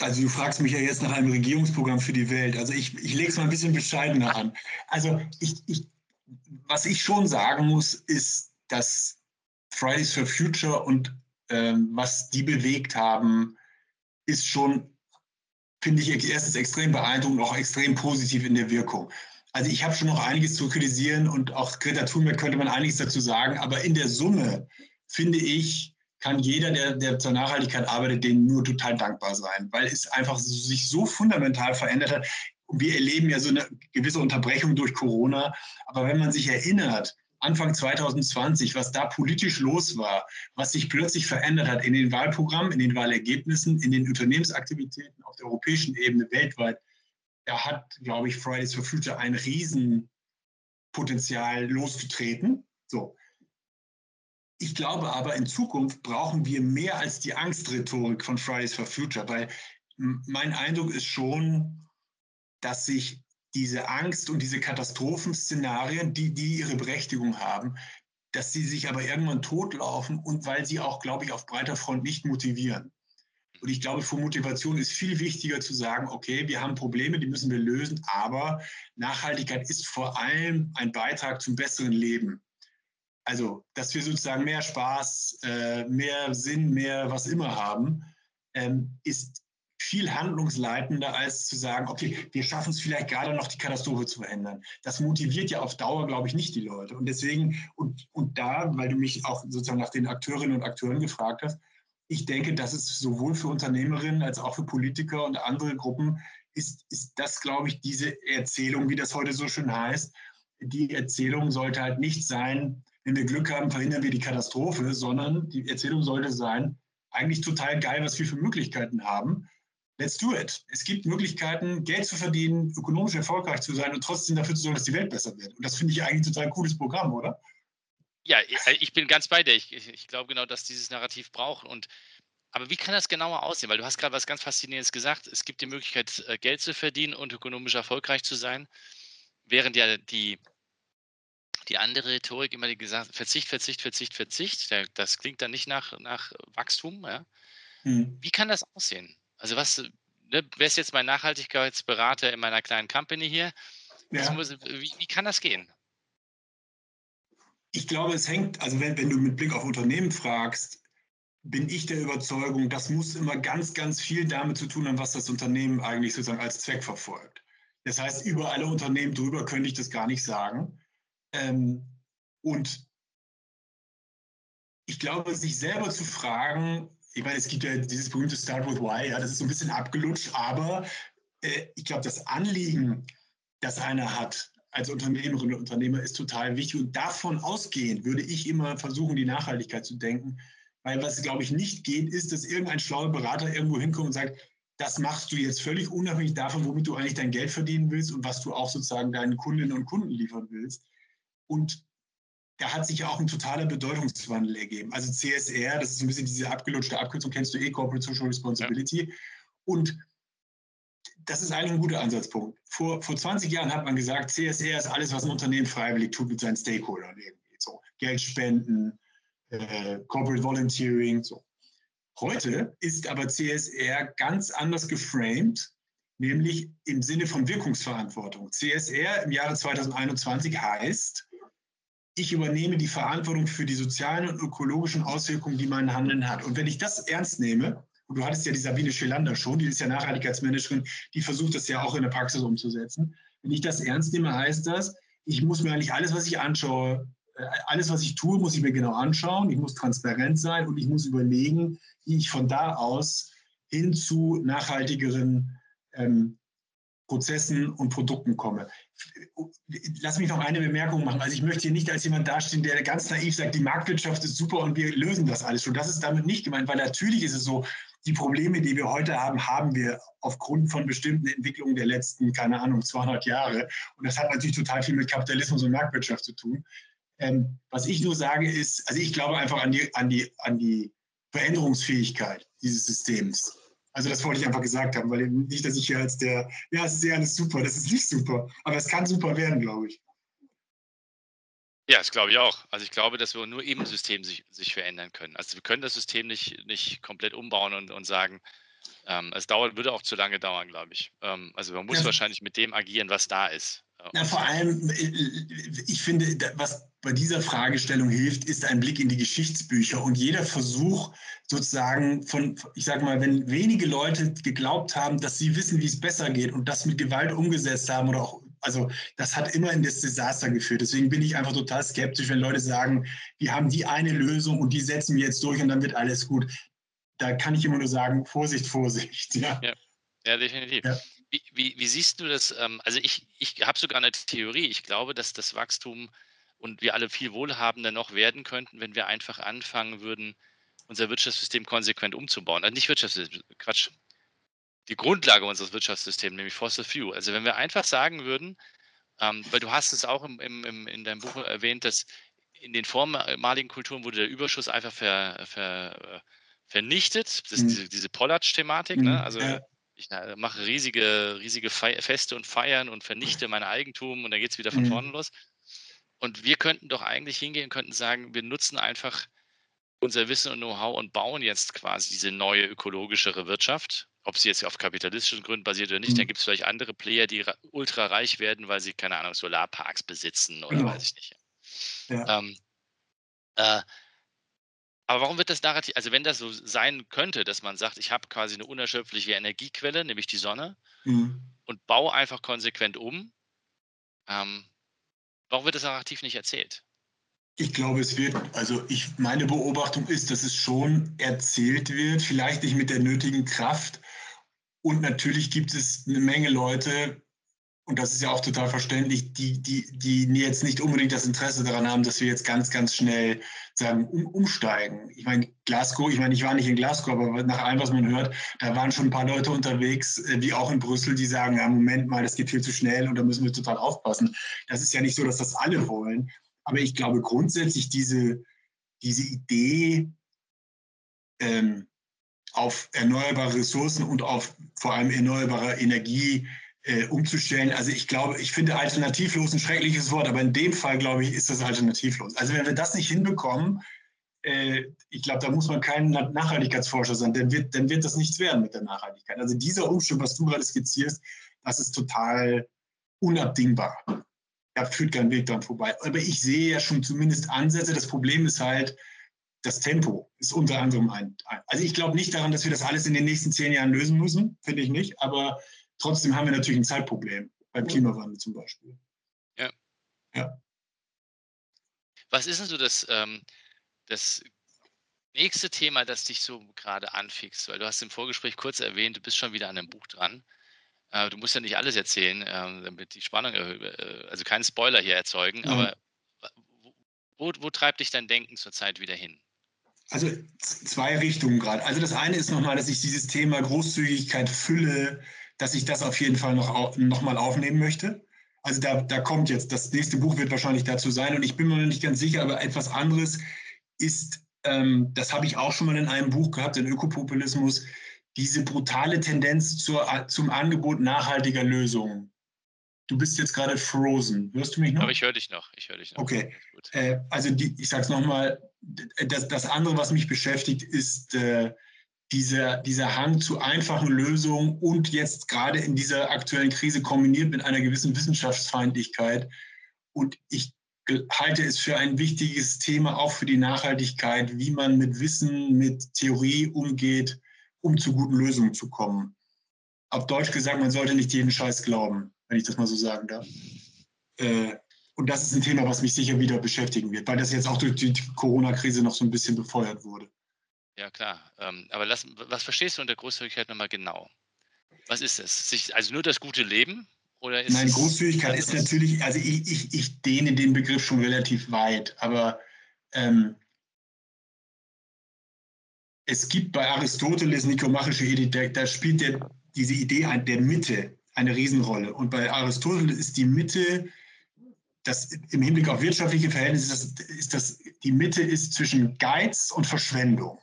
Speaker 2: Also du fragst mich ja jetzt nach einem Regierungsprogramm für die Welt. Also ich, ich lege es mal ein bisschen bescheidener an. Also ich, ich, was ich schon sagen muss, ist, dass Fridays for Future und ähm, was die bewegt haben, ist schon, finde ich, erstens extrem beeindruckend und auch extrem positiv in der Wirkung. Also ich habe schon noch einiges zu kritisieren und auch Greta Thunberg könnte man einiges dazu sagen, aber in der Summe finde ich, kann jeder, der, der zur Nachhaltigkeit arbeitet, denen nur total dankbar sein, weil es einfach sich so fundamental verändert hat. Wir erleben ja so eine gewisse Unterbrechung durch Corona, aber wenn man sich erinnert, Anfang 2020, was da politisch los war, was sich plötzlich verändert hat in den Wahlprogrammen, in den Wahlergebnissen, in den Unternehmensaktivitäten auf der europäischen Ebene weltweit, da hat, glaube ich, Fridays for Future ein Riesenpotenzial loszutreten. So. Ich glaube aber, in Zukunft brauchen wir mehr als die Angstrhetorik von Fridays for Future, weil mein Eindruck ist schon, dass sich diese Angst und diese Katastrophenszenarien, die, die ihre Berechtigung haben, dass sie sich aber irgendwann totlaufen und weil sie auch, glaube ich, auf breiter Front nicht motivieren. Und ich glaube, für Motivation ist viel wichtiger zu sagen, okay, wir haben Probleme, die müssen wir lösen, aber Nachhaltigkeit ist vor allem ein Beitrag zum besseren Leben. Also, dass wir sozusagen mehr Spaß, äh, mehr Sinn, mehr was immer haben, ähm, ist viel handlungsleitender, als zu sagen, okay, wir schaffen es vielleicht gerade noch, die Katastrophe zu verhindern. Das motiviert ja auf Dauer, glaube ich, nicht die Leute. Und deswegen, und, und da, weil du mich auch sozusagen nach den Akteurinnen und Akteuren gefragt hast, ich denke, dass es sowohl für Unternehmerinnen als auch für Politiker und andere Gruppen ist, ist das, glaube ich, diese Erzählung, wie das heute so schön heißt. Die Erzählung sollte halt nicht sein, wenn wir Glück haben, verhindern wir die Katastrophe, sondern die Erzählung sollte sein, eigentlich total geil, was wir für Möglichkeiten haben. Let's do it. Es gibt Möglichkeiten, Geld zu verdienen, ökonomisch erfolgreich zu sein und trotzdem dafür zu sorgen, dass die Welt besser wird. Und das finde ich eigentlich ein total cooles Programm, oder?
Speaker 1: Ja, ich bin ganz bei dir. Ich, ich glaube genau, dass dieses Narrativ braucht. Und aber wie kann das genauer aussehen? Weil du hast gerade was ganz Faszinierendes gesagt. Es gibt die Möglichkeit, äh, Geld zu verdienen und ökonomisch erfolgreich zu sein, während ja die die andere Rhetorik immer gesagt, Verzicht, Verzicht, Verzicht, Verzicht. Das klingt dann nicht nach, nach Wachstum. Ja? Hm. Wie kann das aussehen? Also was, ne, wer ist jetzt mein Nachhaltigkeitsberater in meiner kleinen Company hier? Ja. Muss, wie, wie kann das gehen?
Speaker 2: Ich glaube, es hängt, also wenn, wenn du mit Blick auf Unternehmen fragst, bin ich der Überzeugung, das muss immer ganz, ganz viel damit zu tun haben, was das Unternehmen eigentlich sozusagen als Zweck verfolgt. Das heißt, über alle Unternehmen drüber könnte ich das gar nicht sagen. Ähm, und ich glaube, sich selber zu fragen, ich meine, es gibt ja dieses berühmte Start with Why, ja, das ist so ein bisschen abgelutscht, aber äh, ich glaube, das Anliegen, das einer hat, als Unternehmerin und Unternehmer ist total wichtig. Und davon ausgehend würde ich immer versuchen, die Nachhaltigkeit zu denken. Weil was, glaube ich, nicht geht, ist, dass irgendein schlauer Berater irgendwo hinkommt und sagt, das machst du jetzt völlig unabhängig davon, womit du eigentlich dein Geld verdienen willst und was du auch sozusagen deinen Kundinnen und Kunden liefern willst. Und da hat sich ja auch ein totaler Bedeutungswandel ergeben. Also CSR, das ist ein bisschen diese abgelutschte Abkürzung, kennst du eh, Corporate Social Responsibility. Ja. Und das ist eigentlich ein guter Ansatzpunkt. Vor, vor 20 Jahren hat man gesagt, CSR ist alles, was ein Unternehmen freiwillig tut mit seinen Stakeholdern. Irgendwie. So, Geld spenden, äh, Corporate Volunteering. So. Heute ist aber CSR ganz anders geframed, nämlich im Sinne von Wirkungsverantwortung. CSR im Jahre 2021 heißt, ich übernehme die Verantwortung für die sozialen und ökologischen Auswirkungen, die mein Handeln hat. Und wenn ich das ernst nehme, und du hattest ja die Sabine Schelander schon, die ist ja Nachhaltigkeitsmanagerin, die versucht das ja auch in der Praxis umzusetzen. Wenn ich das ernst nehme, heißt das, ich muss mir eigentlich alles, was ich anschaue, äh, alles, was ich tue, muss ich mir genau anschauen. Ich muss transparent sein und ich muss überlegen, wie ich von da aus hin zu nachhaltigeren ähm, Prozessen und Produkten komme. Lass mich noch eine Bemerkung machen. Also ich möchte hier nicht als jemand dastehen, der ganz naiv sagt, die Marktwirtschaft ist super und wir lösen das alles schon. Das ist damit nicht gemeint, weil natürlich ist es so, die Probleme, die wir heute haben, haben wir aufgrund von bestimmten Entwicklungen der letzten, keine Ahnung, 200 Jahre. Und das hat natürlich total viel mit Kapitalismus und Marktwirtschaft zu tun. Ähm, was ich nur sage ist, also ich glaube einfach an die, an die, an die Veränderungsfähigkeit dieses Systems. Also das wollte ich einfach gesagt haben, weil nicht, dass ich hier als der, ja, es ist ja alles super, das ist nicht super, aber es kann super werden, glaube ich.
Speaker 1: Ja, das glaube ich auch. Also ich glaube, dass wir nur im System sich, sich verändern können. Also wir können das System nicht, nicht komplett umbauen und, und sagen, ähm, es dauert, würde auch zu lange dauern, glaube ich. Ähm, also man muss ja. wahrscheinlich mit dem agieren, was da ist.
Speaker 2: Ja, vor allem, äh, ich finde, was bei dieser Fragestellung hilft, ist ein Blick in die Geschichtsbücher und jeder Versuch sozusagen von, ich sage mal, wenn wenige Leute geglaubt haben, dass sie wissen, wie es besser geht und das mit Gewalt umgesetzt haben oder auch, also das hat immer in das Desaster geführt. Deswegen bin ich einfach total skeptisch, wenn Leute sagen, wir haben die eine Lösung und die setzen wir jetzt durch und dann wird alles gut. Da kann ich immer nur sagen, Vorsicht, Vorsicht.
Speaker 1: Ja, ja, ja definitiv. Ja. Wie, wie, wie, siehst du das? Ähm, also ich, ich habe sogar eine Theorie. Ich glaube, dass das Wachstum und wir alle viel wohlhabender noch werden könnten, wenn wir einfach anfangen würden, unser Wirtschaftssystem konsequent umzubauen. Also nicht Wirtschaftssystem, Quatsch. Die Grundlage unseres Wirtschaftssystems, nämlich Fossil Fuel. Also wenn wir einfach sagen würden, ähm, weil du hast es auch im, im, in deinem Buch erwähnt, dass in den vormaligen Kulturen wurde der Überschuss einfach ver, ver, äh, vernichtet. Das ist mhm. diese, diese Pollatsch-Thematik. Ne? Mhm. Also ja ich mache riesige, riesige Feste und Feiern und vernichte mein Eigentum und dann geht es wieder von mhm. vorne los. Und wir könnten doch eigentlich hingehen und könnten sagen, wir nutzen einfach unser Wissen und Know-how und bauen jetzt quasi diese neue ökologischere Wirtschaft. Ob sie jetzt auf kapitalistischen Gründen basiert oder nicht, mhm. dann gibt es vielleicht andere Player, die ultra reich werden, weil sie, keine Ahnung, Solarparks besitzen oder genau. weiß ich nicht. Ja. Ähm, äh, aber warum wird das Narrativ, also wenn das so sein könnte, dass man sagt, ich habe quasi eine unerschöpfliche Energiequelle, nämlich die Sonne, mhm. und baue einfach konsequent um, ähm, warum wird das Narrativ nicht erzählt?
Speaker 2: Ich glaube, es wird, also ich, meine Beobachtung ist, dass es schon erzählt wird, vielleicht nicht mit der nötigen Kraft. Und natürlich gibt es eine Menge Leute, und das ist ja auch total verständlich, die, die, die jetzt nicht unbedingt das Interesse daran haben, dass wir jetzt ganz, ganz schnell sagen, um, umsteigen. Ich meine, Glasgow, ich meine, ich war nicht in Glasgow, aber nach allem, was man hört, da waren schon ein paar Leute unterwegs, äh, wie auch in Brüssel, die sagen, ja, Moment mal, das geht viel zu schnell und da müssen wir total aufpassen. Das ist ja nicht so, dass das alle wollen. Aber ich glaube grundsätzlich diese, diese Idee, ähm, auf erneuerbare Ressourcen und auf vor allem erneuerbare Energie äh, umzustellen. Also ich glaube, ich finde alternativlos ein schreckliches Wort, aber in dem Fall, glaube ich, ist das alternativlos. Also wenn wir das nicht hinbekommen, äh, ich glaube, da muss man kein Nachhaltigkeitsforscher sein, dann wird, dann wird das nichts werden mit der Nachhaltigkeit. Also dieser Umstand, was du gerade skizzierst, das ist total unabdingbar. Da führt kein Weg dran vorbei. Aber ich sehe ja schon zumindest Ansätze. Das Problem ist halt, das Tempo ist unter anderem ein. Also ich glaube nicht daran, dass wir das alles in den nächsten zehn Jahren lösen müssen, finde ich nicht. Aber Trotzdem haben wir natürlich ein Zeitproblem beim Klimawandel zum Beispiel.
Speaker 1: Ja. ja. Was ist denn so das, ähm, das nächste Thema, das dich so gerade anfixt? Weil du hast im Vorgespräch kurz erwähnt, du bist schon wieder an einem Buch dran. Äh, du musst ja nicht alles erzählen, äh, damit die Spannung, äh, also keinen Spoiler hier erzeugen, mhm. aber wo, wo treibt dich dein Denken zurzeit wieder hin?
Speaker 2: Also zwei Richtungen gerade. Also das eine ist nochmal, dass ich dieses Thema Großzügigkeit, Fülle, dass ich das auf jeden Fall noch, noch mal aufnehmen möchte. Also da, da kommt jetzt, das nächste Buch wird wahrscheinlich dazu sein und ich bin mir noch nicht ganz sicher, aber etwas anderes ist, ähm, das habe ich auch schon mal in einem Buch gehabt, in Ökopopulismus, diese brutale Tendenz zur, zum Angebot nachhaltiger Lösungen. Du bist jetzt gerade frozen. Hörst du mich noch?
Speaker 1: Aber ich höre dich noch. Ich höre dich noch.
Speaker 2: Okay. Äh, also die, ich sage es nochmal, das, das andere, was mich beschäftigt, ist äh, dieser, dieser Hang zu einfachen Lösungen und jetzt gerade in dieser aktuellen Krise kombiniert mit einer gewissen Wissenschaftsfeindlichkeit. Und ich halte es für ein wichtiges Thema auch für die Nachhaltigkeit, wie man mit Wissen, mit Theorie umgeht, um zu guten Lösungen zu kommen. Auf Deutsch gesagt, man sollte nicht jeden Scheiß glauben, wenn ich das mal so sagen darf. Äh, und das ist ein Thema, was mich sicher wieder beschäftigen wird, weil das jetzt auch durch die Corona-Krise noch so ein bisschen befeuert wurde.
Speaker 1: Ja, klar. Ähm, aber lass, was verstehst du unter Großzügigkeit nochmal genau? Was ist es? Sich, also nur das gute Leben? Oder ist
Speaker 2: Nein, Großzügigkeit ist natürlich, also ich, ich, ich dehne den Begriff schon relativ weit, aber ähm, es gibt bei Aristoteles nikomachische Ethik, da, spielt der, diese Idee der Mitte eine Riesenrolle. Und bei Aristoteles ist die Mitte, das, im Hinblick auf wirtschaftliche Verhältnisse, ist das, ist das, die Mitte ist zwischen Geiz und Verschwendung.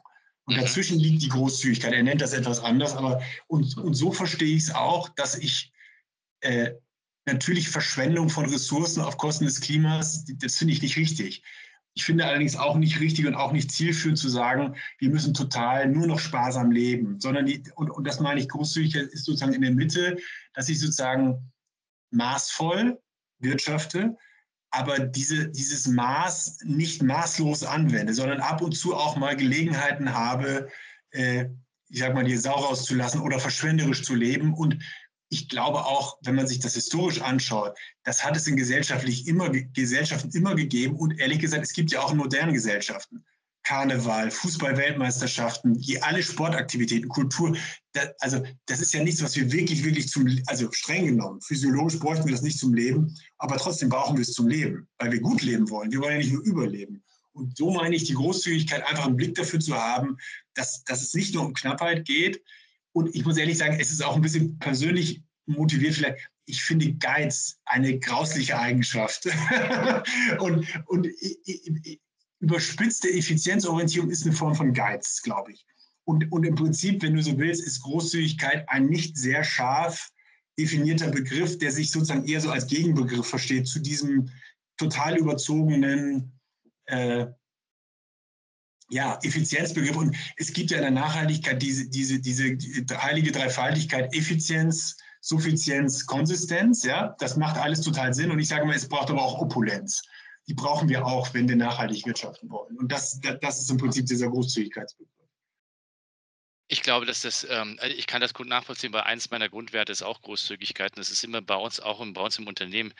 Speaker 2: Und mhm. dazwischen liegt die Großzügigkeit. Er nennt das etwas anders, aber und, und so verstehe ich es auch, dass ich äh, natürlich Verschwendung von Ressourcen auf Kosten des Klimas, das finde ich nicht richtig. Ich finde allerdings auch nicht richtig und auch nicht zielführend zu sagen, wir müssen total nur noch sparsam leben, sondern die, und, und das meine ich Großzügigkeit ist sozusagen in der Mitte, dass ich sozusagen maßvoll wirtschafte, aber diese, dieses Maß nicht maßlos anwende, sondern ab und zu auch mal Gelegenheiten habe, äh, ich sag mal, die Sau rauszulassen oder verschwenderisch zu leben. Und ich glaube auch, wenn man sich das historisch anschaut, das hat es in gesellschaftlich immer, Gesellschaften immer gegeben. Und ehrlich gesagt, es gibt ja auch in modernen Gesellschaften. Karneval, Fußball-Weltmeisterschaften, alle Sportaktivitäten, Kultur. Das, also das ist ja nichts, was wir wirklich, wirklich zum, also streng genommen, physiologisch bräuchten wir das nicht zum Leben, aber trotzdem brauchen wir es zum Leben, weil wir gut leben wollen. Wir wollen ja nicht nur überleben. Und so meine ich die Großzügigkeit, einfach einen Blick dafür zu haben, dass, dass es nicht nur um Knappheit geht. Und ich muss ehrlich sagen, es ist auch ein bisschen persönlich motiviert vielleicht. Ich finde Geiz eine grausliche Eigenschaft. und und ich, ich, überspitzte Effizienzorientierung ist eine Form von Geiz, glaube ich. Und, und im Prinzip, wenn du so willst, ist Großzügigkeit ein nicht sehr scharf definierter Begriff, der sich sozusagen eher so als Gegenbegriff versteht zu diesem total überzogenen äh, ja, Effizienzbegriff. Und es gibt ja in der Nachhaltigkeit diese, diese, diese heilige Dreifaltigkeit Effizienz, Suffizienz, Konsistenz. Ja, das macht alles total Sinn. Und ich sage mal, es braucht aber auch Opulenz die brauchen wir auch, wenn wir nachhaltig wirtschaften wollen. Und das, das ist im Prinzip dieser Großzügigkeitsbegriff.
Speaker 1: Ich glaube, dass das, ähm, also ich kann das gut nachvollziehen, weil eines meiner Grundwerte ist auch Großzügigkeit. Und das ist immer bei uns, auch bei uns im Unternehmen,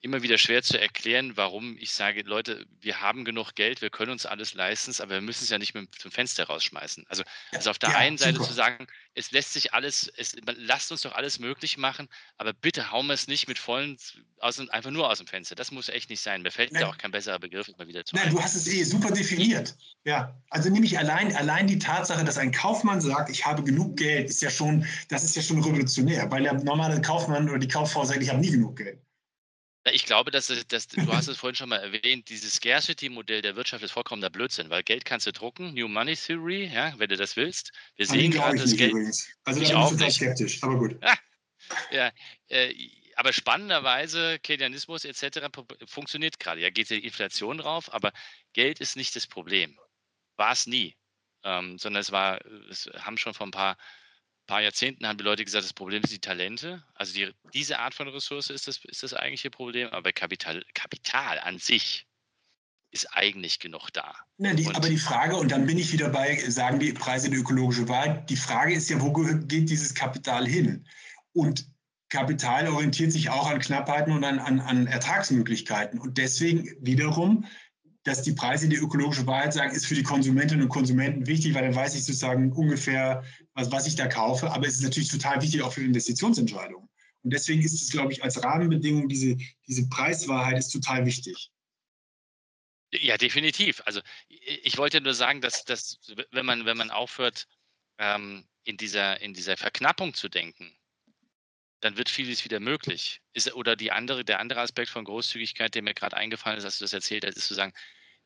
Speaker 1: immer wieder schwer zu erklären, warum ich sage, Leute, wir haben genug Geld, wir können uns alles leisten, aber wir müssen es ja nicht mit dem Fenster rausschmeißen. Also, also auf der ja, einen Seite super. zu sagen, es lässt sich alles, es, lasst uns doch alles möglich machen, aber bitte hauen wir es nicht mit vollen, aus, einfach nur aus dem Fenster. Das muss echt nicht sein. Mir fällt Nein. da auch kein besserer Begriff immer wieder zu.
Speaker 2: Nein, du hast es eh super definiert. Ja, also nämlich allein, allein die Tatsache, dass ein Kaufmann sagt, ich habe genug Geld, ist ja schon, das ist ja schon revolutionär, weil der normale Kaufmann oder die Kauffrau sagt, ich habe nie genug Geld.
Speaker 1: Ich glaube, dass, dass du hast es vorhin schon mal erwähnt, dieses Scarcity-Modell der Wirtschaft ist vollkommener Blödsinn, weil Geld kannst du drucken, New Money Theory, ja, wenn du das willst. Wir sehen gerade das Geld. Übrigens.
Speaker 2: Also ich auch nicht. skeptisch, aber gut.
Speaker 1: ja, äh, aber spannenderweise, Keynesianismus etc. funktioniert gerade. Ja, geht die Inflation drauf, aber Geld ist nicht das Problem. War es nie. Ähm, sondern es war, es haben schon vor ein paar paar Jahrzehnten haben die Leute gesagt, das Problem sind die Talente. Also die, diese Art von Ressource ist das, ist das eigentliche Problem. Aber Kapital, Kapital an sich ist eigentlich genug da.
Speaker 2: Ja, die, aber die Frage, und dann bin ich wieder bei, sagen die Preise der ökologische Wahl, die Frage ist ja, wo geht dieses Kapital hin? Und Kapital orientiert sich auch an Knappheiten und an, an, an Ertragsmöglichkeiten. Und deswegen wiederum dass die Preise die ökologische Wahrheit sagen, ist für die Konsumentinnen und Konsumenten wichtig, weil dann weiß ich sozusagen ungefähr, was, was ich da kaufe. Aber es ist natürlich total wichtig auch für Investitionsentscheidungen. Und deswegen ist es, glaube ich, als Rahmenbedingung, diese, diese Preiswahrheit ist total wichtig.
Speaker 1: Ja, definitiv. Also ich wollte nur sagen, dass, dass wenn, man, wenn man aufhört, ähm, in, dieser, in dieser Verknappung zu denken, dann wird vieles wieder möglich. Ist, oder die andere, der andere Aspekt von Großzügigkeit, der mir gerade eingefallen ist, dass du das erzählt hast, ist zu sagen,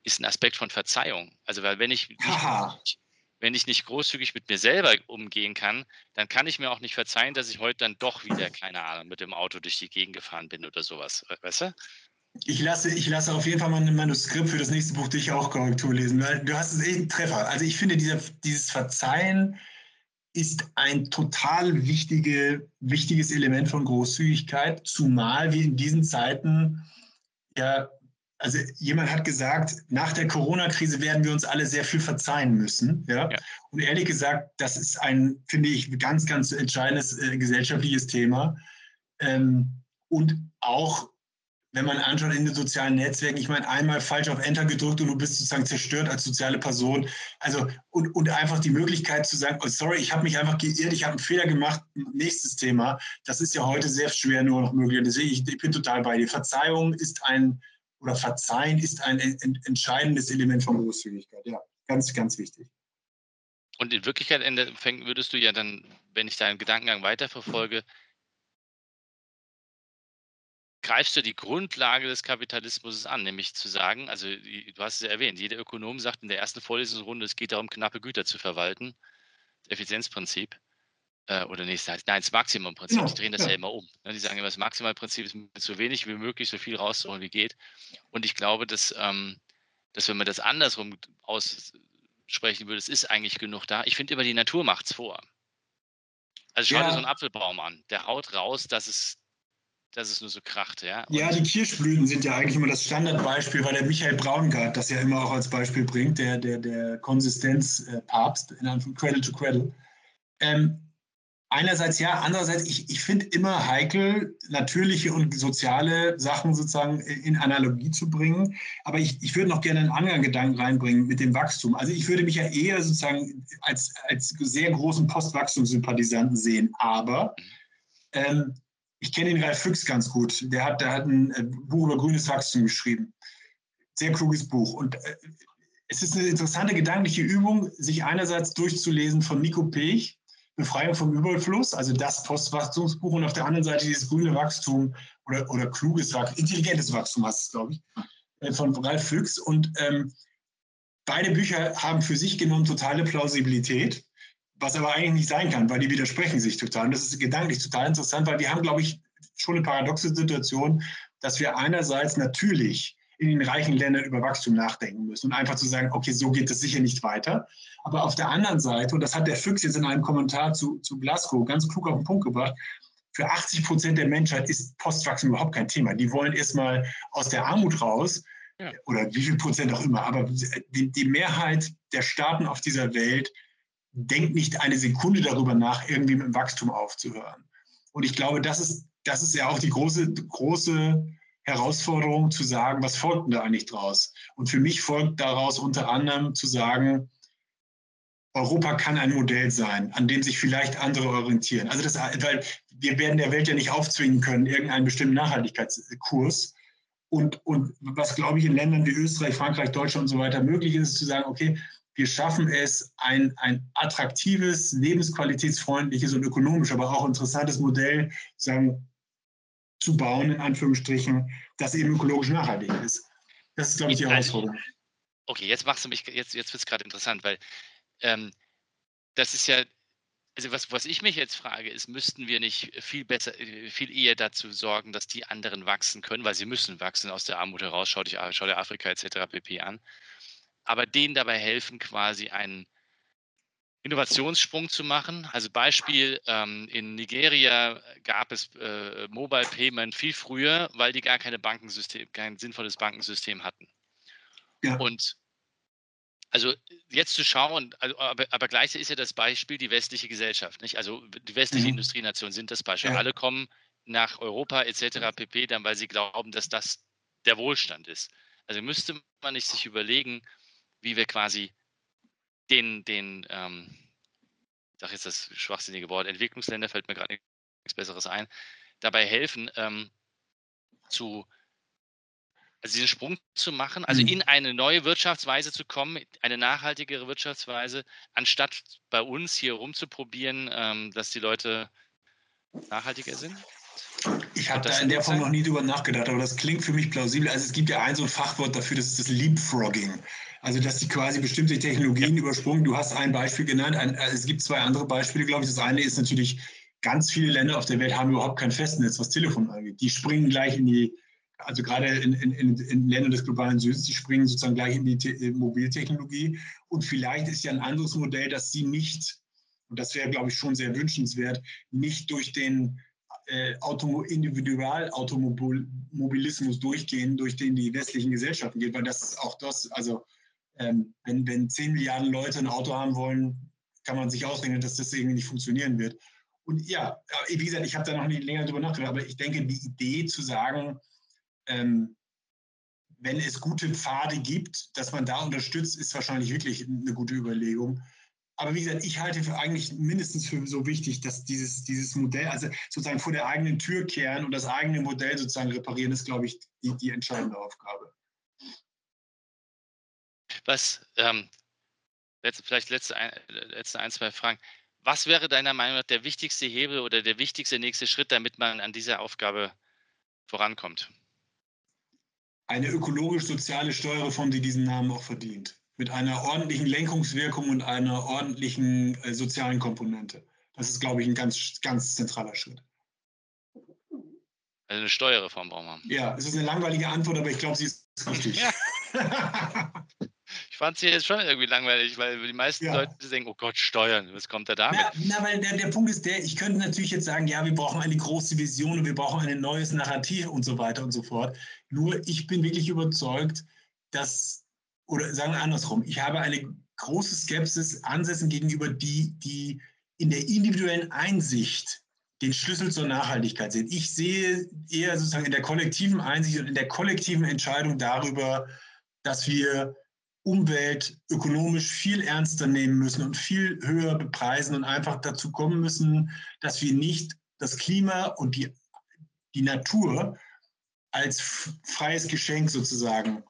Speaker 1: ist ein Aspekt von Verzeihung. Also weil wenn ich nicht, wenn ich nicht großzügig mit mir selber umgehen kann, dann kann ich mir auch nicht verzeihen, dass ich heute dann doch wieder, keine Ahnung, mit dem Auto durch die Gegend gefahren bin oder sowas. Weißt du?
Speaker 2: Ich lasse, ich lasse auf jeden Fall mal ein Manuskript für das nächste Buch dich auch Korrektur lesen, weil du hast es eh einen Treffer. Also ich finde, dieser, dieses Verzeihen ist ein total wichtige, wichtiges Element von Großzügigkeit, zumal wir in diesen Zeiten ja, also jemand hat gesagt, nach der Corona-Krise werden wir uns alle sehr viel verzeihen müssen. Ja? ja? Und ehrlich gesagt, das ist ein, finde ich, ganz, ganz entscheidendes äh, gesellschaftliches Thema. Ähm, und auch wenn man anschaut in den sozialen Netzwerken, ich meine, einmal falsch auf Enter gedrückt und du bist sozusagen zerstört als soziale Person. Also, und, und einfach die Möglichkeit zu sagen, oh, sorry, ich habe mich einfach geirrt, ich habe einen Fehler gemacht, nächstes Thema. Das ist ja heute sehr schwer nur noch möglich. Deswegen, ich, ich bin total bei dir. Verzeihung ist ein, oder Verzeihen ist ein entscheidendes Element von Großzügigkeit. Ja, ganz, ganz wichtig.
Speaker 1: Und in Wirklichkeit würdest du ja dann, wenn ich deinen Gedankengang weiterverfolge, greifst du die Grundlage des Kapitalismus an, nämlich zu sagen, also du hast es ja erwähnt, jeder Ökonom sagt in der ersten Vorlesungsrunde, es geht darum, knappe Güter zu verwalten, Effizienzprinzip. Äh, oder nee, nein, das Maximumprinzip, die drehen das ja. ja immer um. Ne? Die sagen immer, das Maximalprinzip ist mit so wenig wie möglich, so viel rauszuholen wie geht. Und ich glaube, dass, ähm, dass wenn man das andersrum aussprechen würde, es ist eigentlich genug da. Ich finde immer, die Natur macht es vor. Also schau ja. dir so einen Apfelbaum an, der haut raus, dass es dass es nur so kracht, ja.
Speaker 2: Und ja, die Kirschblüten sind ja eigentlich immer das Standardbeispiel, weil der Michael Braungart das ja immer auch als Beispiel bringt, der, der, der Konsistenzpapst, in einem Cradle to Cradle. Ähm, einerseits ja, andererseits, ich, ich finde immer heikel, natürliche und soziale Sachen sozusagen in Analogie zu bringen. Aber ich, ich würde noch gerne einen anderen Gedanken reinbringen mit dem Wachstum. Also ich würde mich ja eher sozusagen als, als sehr großen Postwachstumssympathisanten sehen. Aber ähm, ich kenne den Ralf Füchs ganz gut. Der hat, der hat ein äh, Buch über grünes Wachstum geschrieben. Sehr kluges Buch. Und äh, es ist eine interessante gedankliche Übung, sich einerseits durchzulesen von Nico Pech, Befreiung vom Überfluss, also das Postwachstumsbuch, und auf der anderen Seite dieses grüne Wachstum oder, oder kluges Wachstum, intelligentes Wachstum heißt es, glaube ich, äh, von Ralf Füchs. Und ähm, beide Bücher haben für sich genommen totale Plausibilität was aber eigentlich nicht sein kann, weil die widersprechen sich total. Und das ist gedanklich total interessant, weil wir haben, glaube ich, schon eine paradoxe Situation, dass wir einerseits natürlich in den reichen Ländern über Wachstum nachdenken müssen und einfach zu sagen, okay, so geht es sicher nicht weiter. Aber auf der anderen Seite, und das hat der Füchs jetzt in einem Kommentar zu, zu Glasgow ganz klug auf den Punkt gebracht, für 80 Prozent der Menschheit ist Postwachstum überhaupt kein Thema. Die wollen erstmal aus der Armut raus ja. oder wie viel Prozent auch immer. Aber die, die Mehrheit der Staaten auf dieser Welt denkt nicht eine Sekunde darüber nach, irgendwie mit dem Wachstum aufzuhören. Und ich glaube, das ist, das ist ja auch die große, große Herausforderung zu sagen, was folgt denn da eigentlich draus? Und für mich folgt daraus unter anderem zu sagen, Europa kann ein Modell sein, an dem sich vielleicht andere orientieren. Also das, weil wir werden der Welt ja nicht aufzwingen können, irgendeinen bestimmten Nachhaltigkeitskurs. Und, und was, glaube ich, in Ländern wie Österreich, Frankreich, Deutschland und so weiter möglich ist, ist zu sagen, okay, wir schaffen es, ein, ein attraktives, lebensqualitätsfreundliches und ökonomisch, aber auch interessantes Modell sagen, zu bauen, in Anführungsstrichen, das eben ökologisch nachhaltig ist. Das ist, glaube ich, die Herausforderung.
Speaker 1: Okay, jetzt machst du mich, jetzt, jetzt wird es gerade interessant, weil ähm, das ist ja, also was, was ich mich jetzt frage, ist, müssten wir nicht viel besser, viel eher dazu sorgen, dass die anderen wachsen können, weil sie müssen wachsen aus der Armut heraus, schau, dich, schau dir Afrika etc. pp. an aber denen dabei helfen, quasi einen Innovationssprung zu machen. Also Beispiel, ähm, in Nigeria gab es äh, Mobile Payment viel früher, weil die gar keine Bankensystem, kein sinnvolles Bankensystem hatten. Ja. Und also jetzt zu schauen, also, aber, aber gleichzeitig ist ja das Beispiel die westliche Gesellschaft. Nicht? Also die westliche mhm. Industrienation sind das Beispiel. Ja. Alle kommen nach Europa etc. pp, dann weil sie glauben, dass das der Wohlstand ist. Also müsste man nicht sich überlegen, wie wir quasi den, den ähm, ich sage jetzt das schwachsinnige Wort, Entwicklungsländer, fällt mir gerade nichts Besseres ein, dabei helfen, ähm, zu also diesen Sprung zu machen, also mhm. in eine neue Wirtschaftsweise zu kommen, eine nachhaltigere Wirtschaftsweise, anstatt bei uns hier rumzuprobieren, ähm, dass die Leute nachhaltiger sind?
Speaker 2: Ich habe da in der Form noch nie drüber nachgedacht, aber das klingt für mich plausibel. Also es gibt ja ein so ein Fachwort dafür, das ist das Leapfrogging. Also dass die quasi bestimmte Technologien ja. übersprungen. Du hast ein Beispiel genannt. Ein, äh, es gibt zwei andere Beispiele, glaube ich. Das eine ist natürlich, ganz viele Länder auf der Welt haben überhaupt kein Festnetz, was Telefon angeht. Die springen gleich in die, also gerade in, in, in Ländern des globalen Südens, die springen sozusagen gleich in die Te äh, Mobiltechnologie. Und vielleicht ist ja ein anderes Modell, dass sie nicht, und das wäre, glaube ich, schon sehr wünschenswert, nicht durch den äh, Automo Individualautomobilismus durchgehen, durch den die westlichen Gesellschaften geht, weil das ist auch das, also ähm, wenn, wenn 10 Milliarden Leute ein Auto haben wollen, kann man sich ausrechnen, dass das irgendwie nicht funktionieren wird. Und ja, wie gesagt, ich habe da noch nicht länger drüber nachgedacht, aber ich denke, die Idee zu sagen, ähm, wenn es gute Pfade gibt, dass man da unterstützt, ist wahrscheinlich wirklich eine gute Überlegung aber wie gesagt, ich halte für eigentlich mindestens für so wichtig, dass dieses, dieses Modell, also sozusagen vor der eigenen Tür kehren und das eigene Modell sozusagen reparieren, ist, glaube ich, die, die entscheidende Aufgabe.
Speaker 1: Was, ähm, letzte, vielleicht letzte ein, letzte ein, zwei Fragen. Was wäre deiner Meinung nach der wichtigste Hebel oder der wichtigste nächste Schritt, damit man an dieser Aufgabe vorankommt?
Speaker 2: Eine ökologisch-soziale Steuerreform, die diesen Namen auch verdient mit einer ordentlichen Lenkungswirkung und einer ordentlichen äh, sozialen Komponente. Das ist, glaube ich, ein ganz, ganz zentraler Schritt.
Speaker 1: Also eine Steuerreform brauchen
Speaker 2: wir. Ja, es ist eine langweilige Antwort, aber ich glaube, sie ist richtig. Ja.
Speaker 1: ich fand sie jetzt schon irgendwie langweilig, weil die meisten ja. Leute denken, oh Gott, Steuern, was kommt da damit?
Speaker 2: Na, na weil der, der Punkt ist der, ich könnte natürlich jetzt sagen, ja, wir brauchen eine große Vision und wir brauchen ein neues Narrativ und so weiter und so fort. Nur ich bin wirklich überzeugt, dass oder sagen wir andersrum, ich habe eine große Skepsis Ansätzen gegenüber, die, die in der individuellen Einsicht den Schlüssel zur Nachhaltigkeit sehen. Ich sehe eher sozusagen in der kollektiven Einsicht und in der kollektiven Entscheidung darüber, dass wir Umwelt ökonomisch viel ernster nehmen müssen und viel höher bepreisen und einfach dazu kommen müssen, dass wir nicht das Klima und die, die Natur als freies Geschenk sozusagen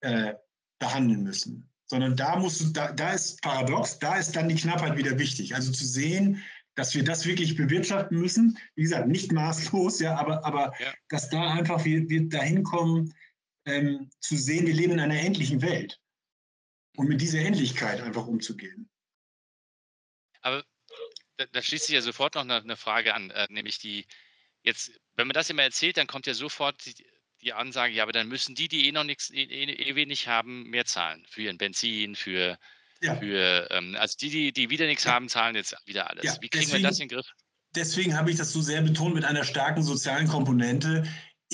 Speaker 2: äh, behandeln müssen. Sondern da, musst da, da ist paradox, da ist dann die Knappheit wieder wichtig. Also zu sehen, dass wir das wirklich bewirtschaften müssen. Wie gesagt, nicht maßlos, ja, aber, aber ja. dass da einfach wir, wir dahin kommen, ähm, zu sehen, wir leben in einer endlichen Welt. Und mit dieser Endlichkeit einfach umzugehen.
Speaker 1: Aber da, da schließt sich ja sofort noch eine, eine Frage an, äh, nämlich die, jetzt, wenn man das immer erzählt, dann kommt ja sofort die, die Ansage, ja, aber dann müssen die, die eh noch nichts, eh, eh, eh wenig haben, mehr zahlen für ihren Benzin, für, ja. für ähm, also die, die, die wieder nichts ja. haben, zahlen jetzt wieder alles. Ja, Wie kriegen deswegen, wir das in den Griff?
Speaker 2: Deswegen habe ich das so sehr betont mit einer starken sozialen Komponente.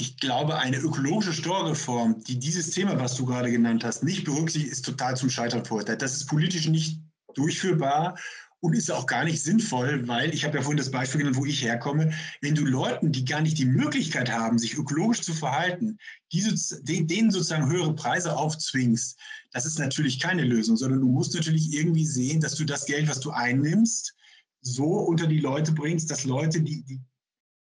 Speaker 2: Ich glaube, eine ökologische Steuerreform, die dieses Thema, was du gerade genannt hast, nicht berücksichtigt, ist total zum Scheitern verurteilt. Das ist politisch nicht durchführbar und ist auch gar nicht sinnvoll, weil ich habe ja vorhin das Beispiel genannt, wo ich herkomme, wenn du Leuten, die gar nicht die Möglichkeit haben, sich ökologisch zu verhalten, diese, denen sozusagen höhere Preise aufzwingst, das ist natürlich keine Lösung, sondern du musst natürlich irgendwie sehen, dass du das Geld, was du einnimmst, so unter die Leute bringst, dass Leute, die, die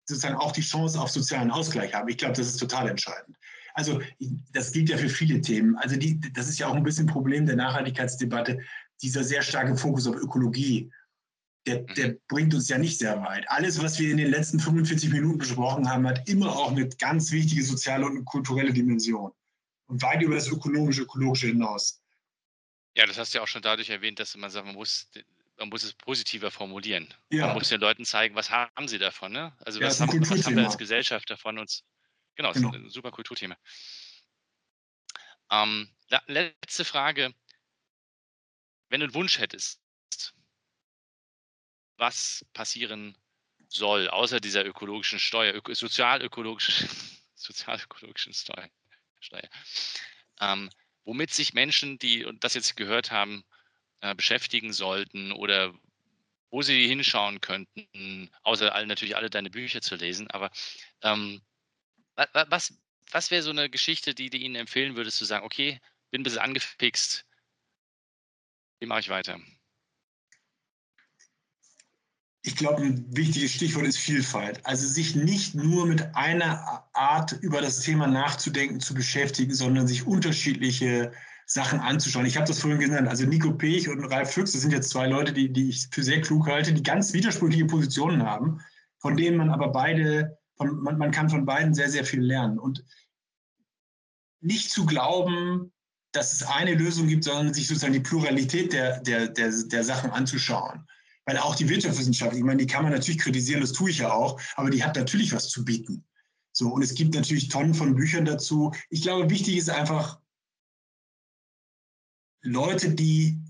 Speaker 2: sozusagen auch die Chance auf sozialen Ausgleich haben. Ich glaube, das ist total entscheidend. Also das gilt ja für viele Themen. Also die, das ist ja auch ein bisschen ein Problem der Nachhaltigkeitsdebatte dieser sehr starke Fokus auf Ökologie, der, der, mhm. bringt uns ja nicht sehr weit. Alles, was wir in den letzten 45 Minuten besprochen haben, hat immer auch eine ganz wichtige soziale und kulturelle Dimension. Und weit über das ökonomische, ökologische hinaus.
Speaker 1: Ja, das hast du ja auch schon dadurch erwähnt, dass man sagt, man muss, man muss es positiver formulieren. Ja. Man muss den Leuten zeigen, was haben sie davon. Ne? Also ja, was, haben, was haben wir als Gesellschaft davon? Uns, genau, genau. das ist ein super Kulturthema. Ähm, letzte Frage wenn du einen Wunsch hättest, was passieren soll, außer dieser ökologischen Steuer, öko, sozialökologischen, sozialökologischen Steuer, Steuer ähm, womit sich Menschen, die das jetzt gehört haben, äh, beschäftigen sollten oder wo sie hinschauen könnten, außer all, natürlich alle deine Bücher zu lesen, aber ähm, was, was wäre so eine Geschichte, die du ihnen empfehlen würdest, zu sagen, okay, bin ein bisschen angefixt, wie mache ich weiter?
Speaker 2: Ich glaube, ein wichtiges Stichwort ist Vielfalt. Also sich nicht nur mit einer Art über das Thema nachzudenken, zu beschäftigen, sondern sich unterschiedliche Sachen anzuschauen. Ich habe das vorhin genannt. Also Nico Pech und Ralf Füchs, das sind jetzt zwei Leute, die, die ich für sehr klug halte, die ganz widersprüchliche Positionen haben, von denen man aber beide, von, man, man kann von beiden sehr, sehr viel lernen. Und nicht zu glauben, dass es eine Lösung gibt, sondern sich sozusagen die Pluralität der, der, der, der Sachen anzuschauen. Weil auch die Wirtschaftswissenschaft, ich meine, die kann man natürlich kritisieren, das tue ich ja auch, aber die hat natürlich was zu bieten. So, und es gibt natürlich Tonnen von Büchern dazu. Ich glaube, wichtig ist einfach, Leute, die,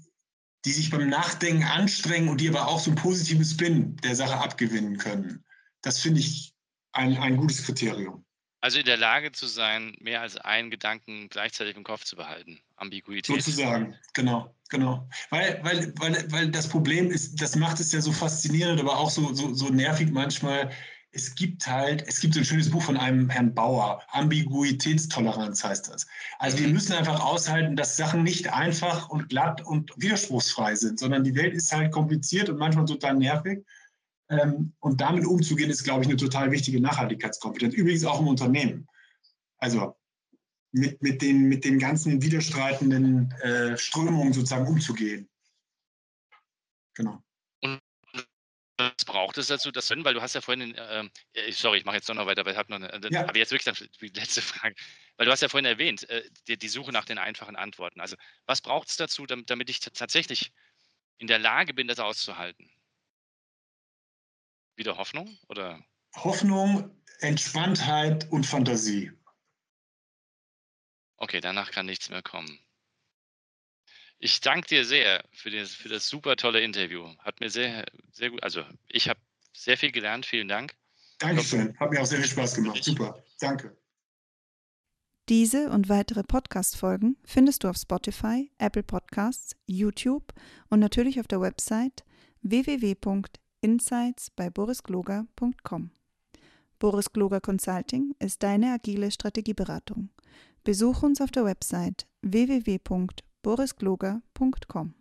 Speaker 2: die sich beim Nachdenken anstrengen und die aber auch so einen positiven Spin der Sache abgewinnen können. Das finde ich ein, ein gutes Kriterium.
Speaker 1: Also in der Lage zu sein, mehr als einen Gedanken gleichzeitig im Kopf zu behalten. Ambiguität.
Speaker 2: Sozusagen, genau, genau. Weil, weil, weil, weil das Problem ist, das macht es ja so faszinierend, aber auch so, so, so nervig manchmal, es gibt halt, es gibt so ein schönes Buch von einem Herrn Bauer, Ambiguitätstoleranz heißt das. Also wir mhm. müssen einfach aushalten, dass Sachen nicht einfach und glatt und widerspruchsfrei sind, sondern die Welt ist halt kompliziert und manchmal total nervig. Ähm, und damit umzugehen, ist, glaube ich, eine total wichtige Nachhaltigkeitskompetenz. Übrigens auch im Unternehmen. Also mit, mit, den, mit den ganzen widerstreitenden äh, Strömungen sozusagen umzugehen. Genau
Speaker 1: was braucht es dazu, das Können? Weil du hast ja vorhin, ähm, äh, sorry, ich mache jetzt noch weiter, weil ich habe noch eine, ja. aber jetzt wirklich dann die letzte Frage, weil du hast ja vorhin erwähnt, äh, die, die, Suche nach den einfachen Antworten. Also was braucht es dazu, damit, damit ich tatsächlich in der Lage bin, das auszuhalten? Wieder Hoffnung oder?
Speaker 2: Hoffnung, Entspanntheit und Fantasie.
Speaker 1: Okay, danach kann nichts mehr kommen. Ich danke dir sehr für das, für das super tolle Interview. Hat mir sehr, sehr gut, also ich habe sehr viel gelernt. Vielen Dank.
Speaker 2: Dankeschön. Hat mir auch sehr viel Spaß gemacht. Super. Danke.
Speaker 3: Diese und weitere Podcast-Folgen findest du auf Spotify, Apple Podcasts, YouTube und natürlich auf der Website www.insights bei borisgloger.com. Boris Gloger Consulting ist deine agile Strategieberatung. Besuch uns auf der Website www.borisgloger.com borisgloger.com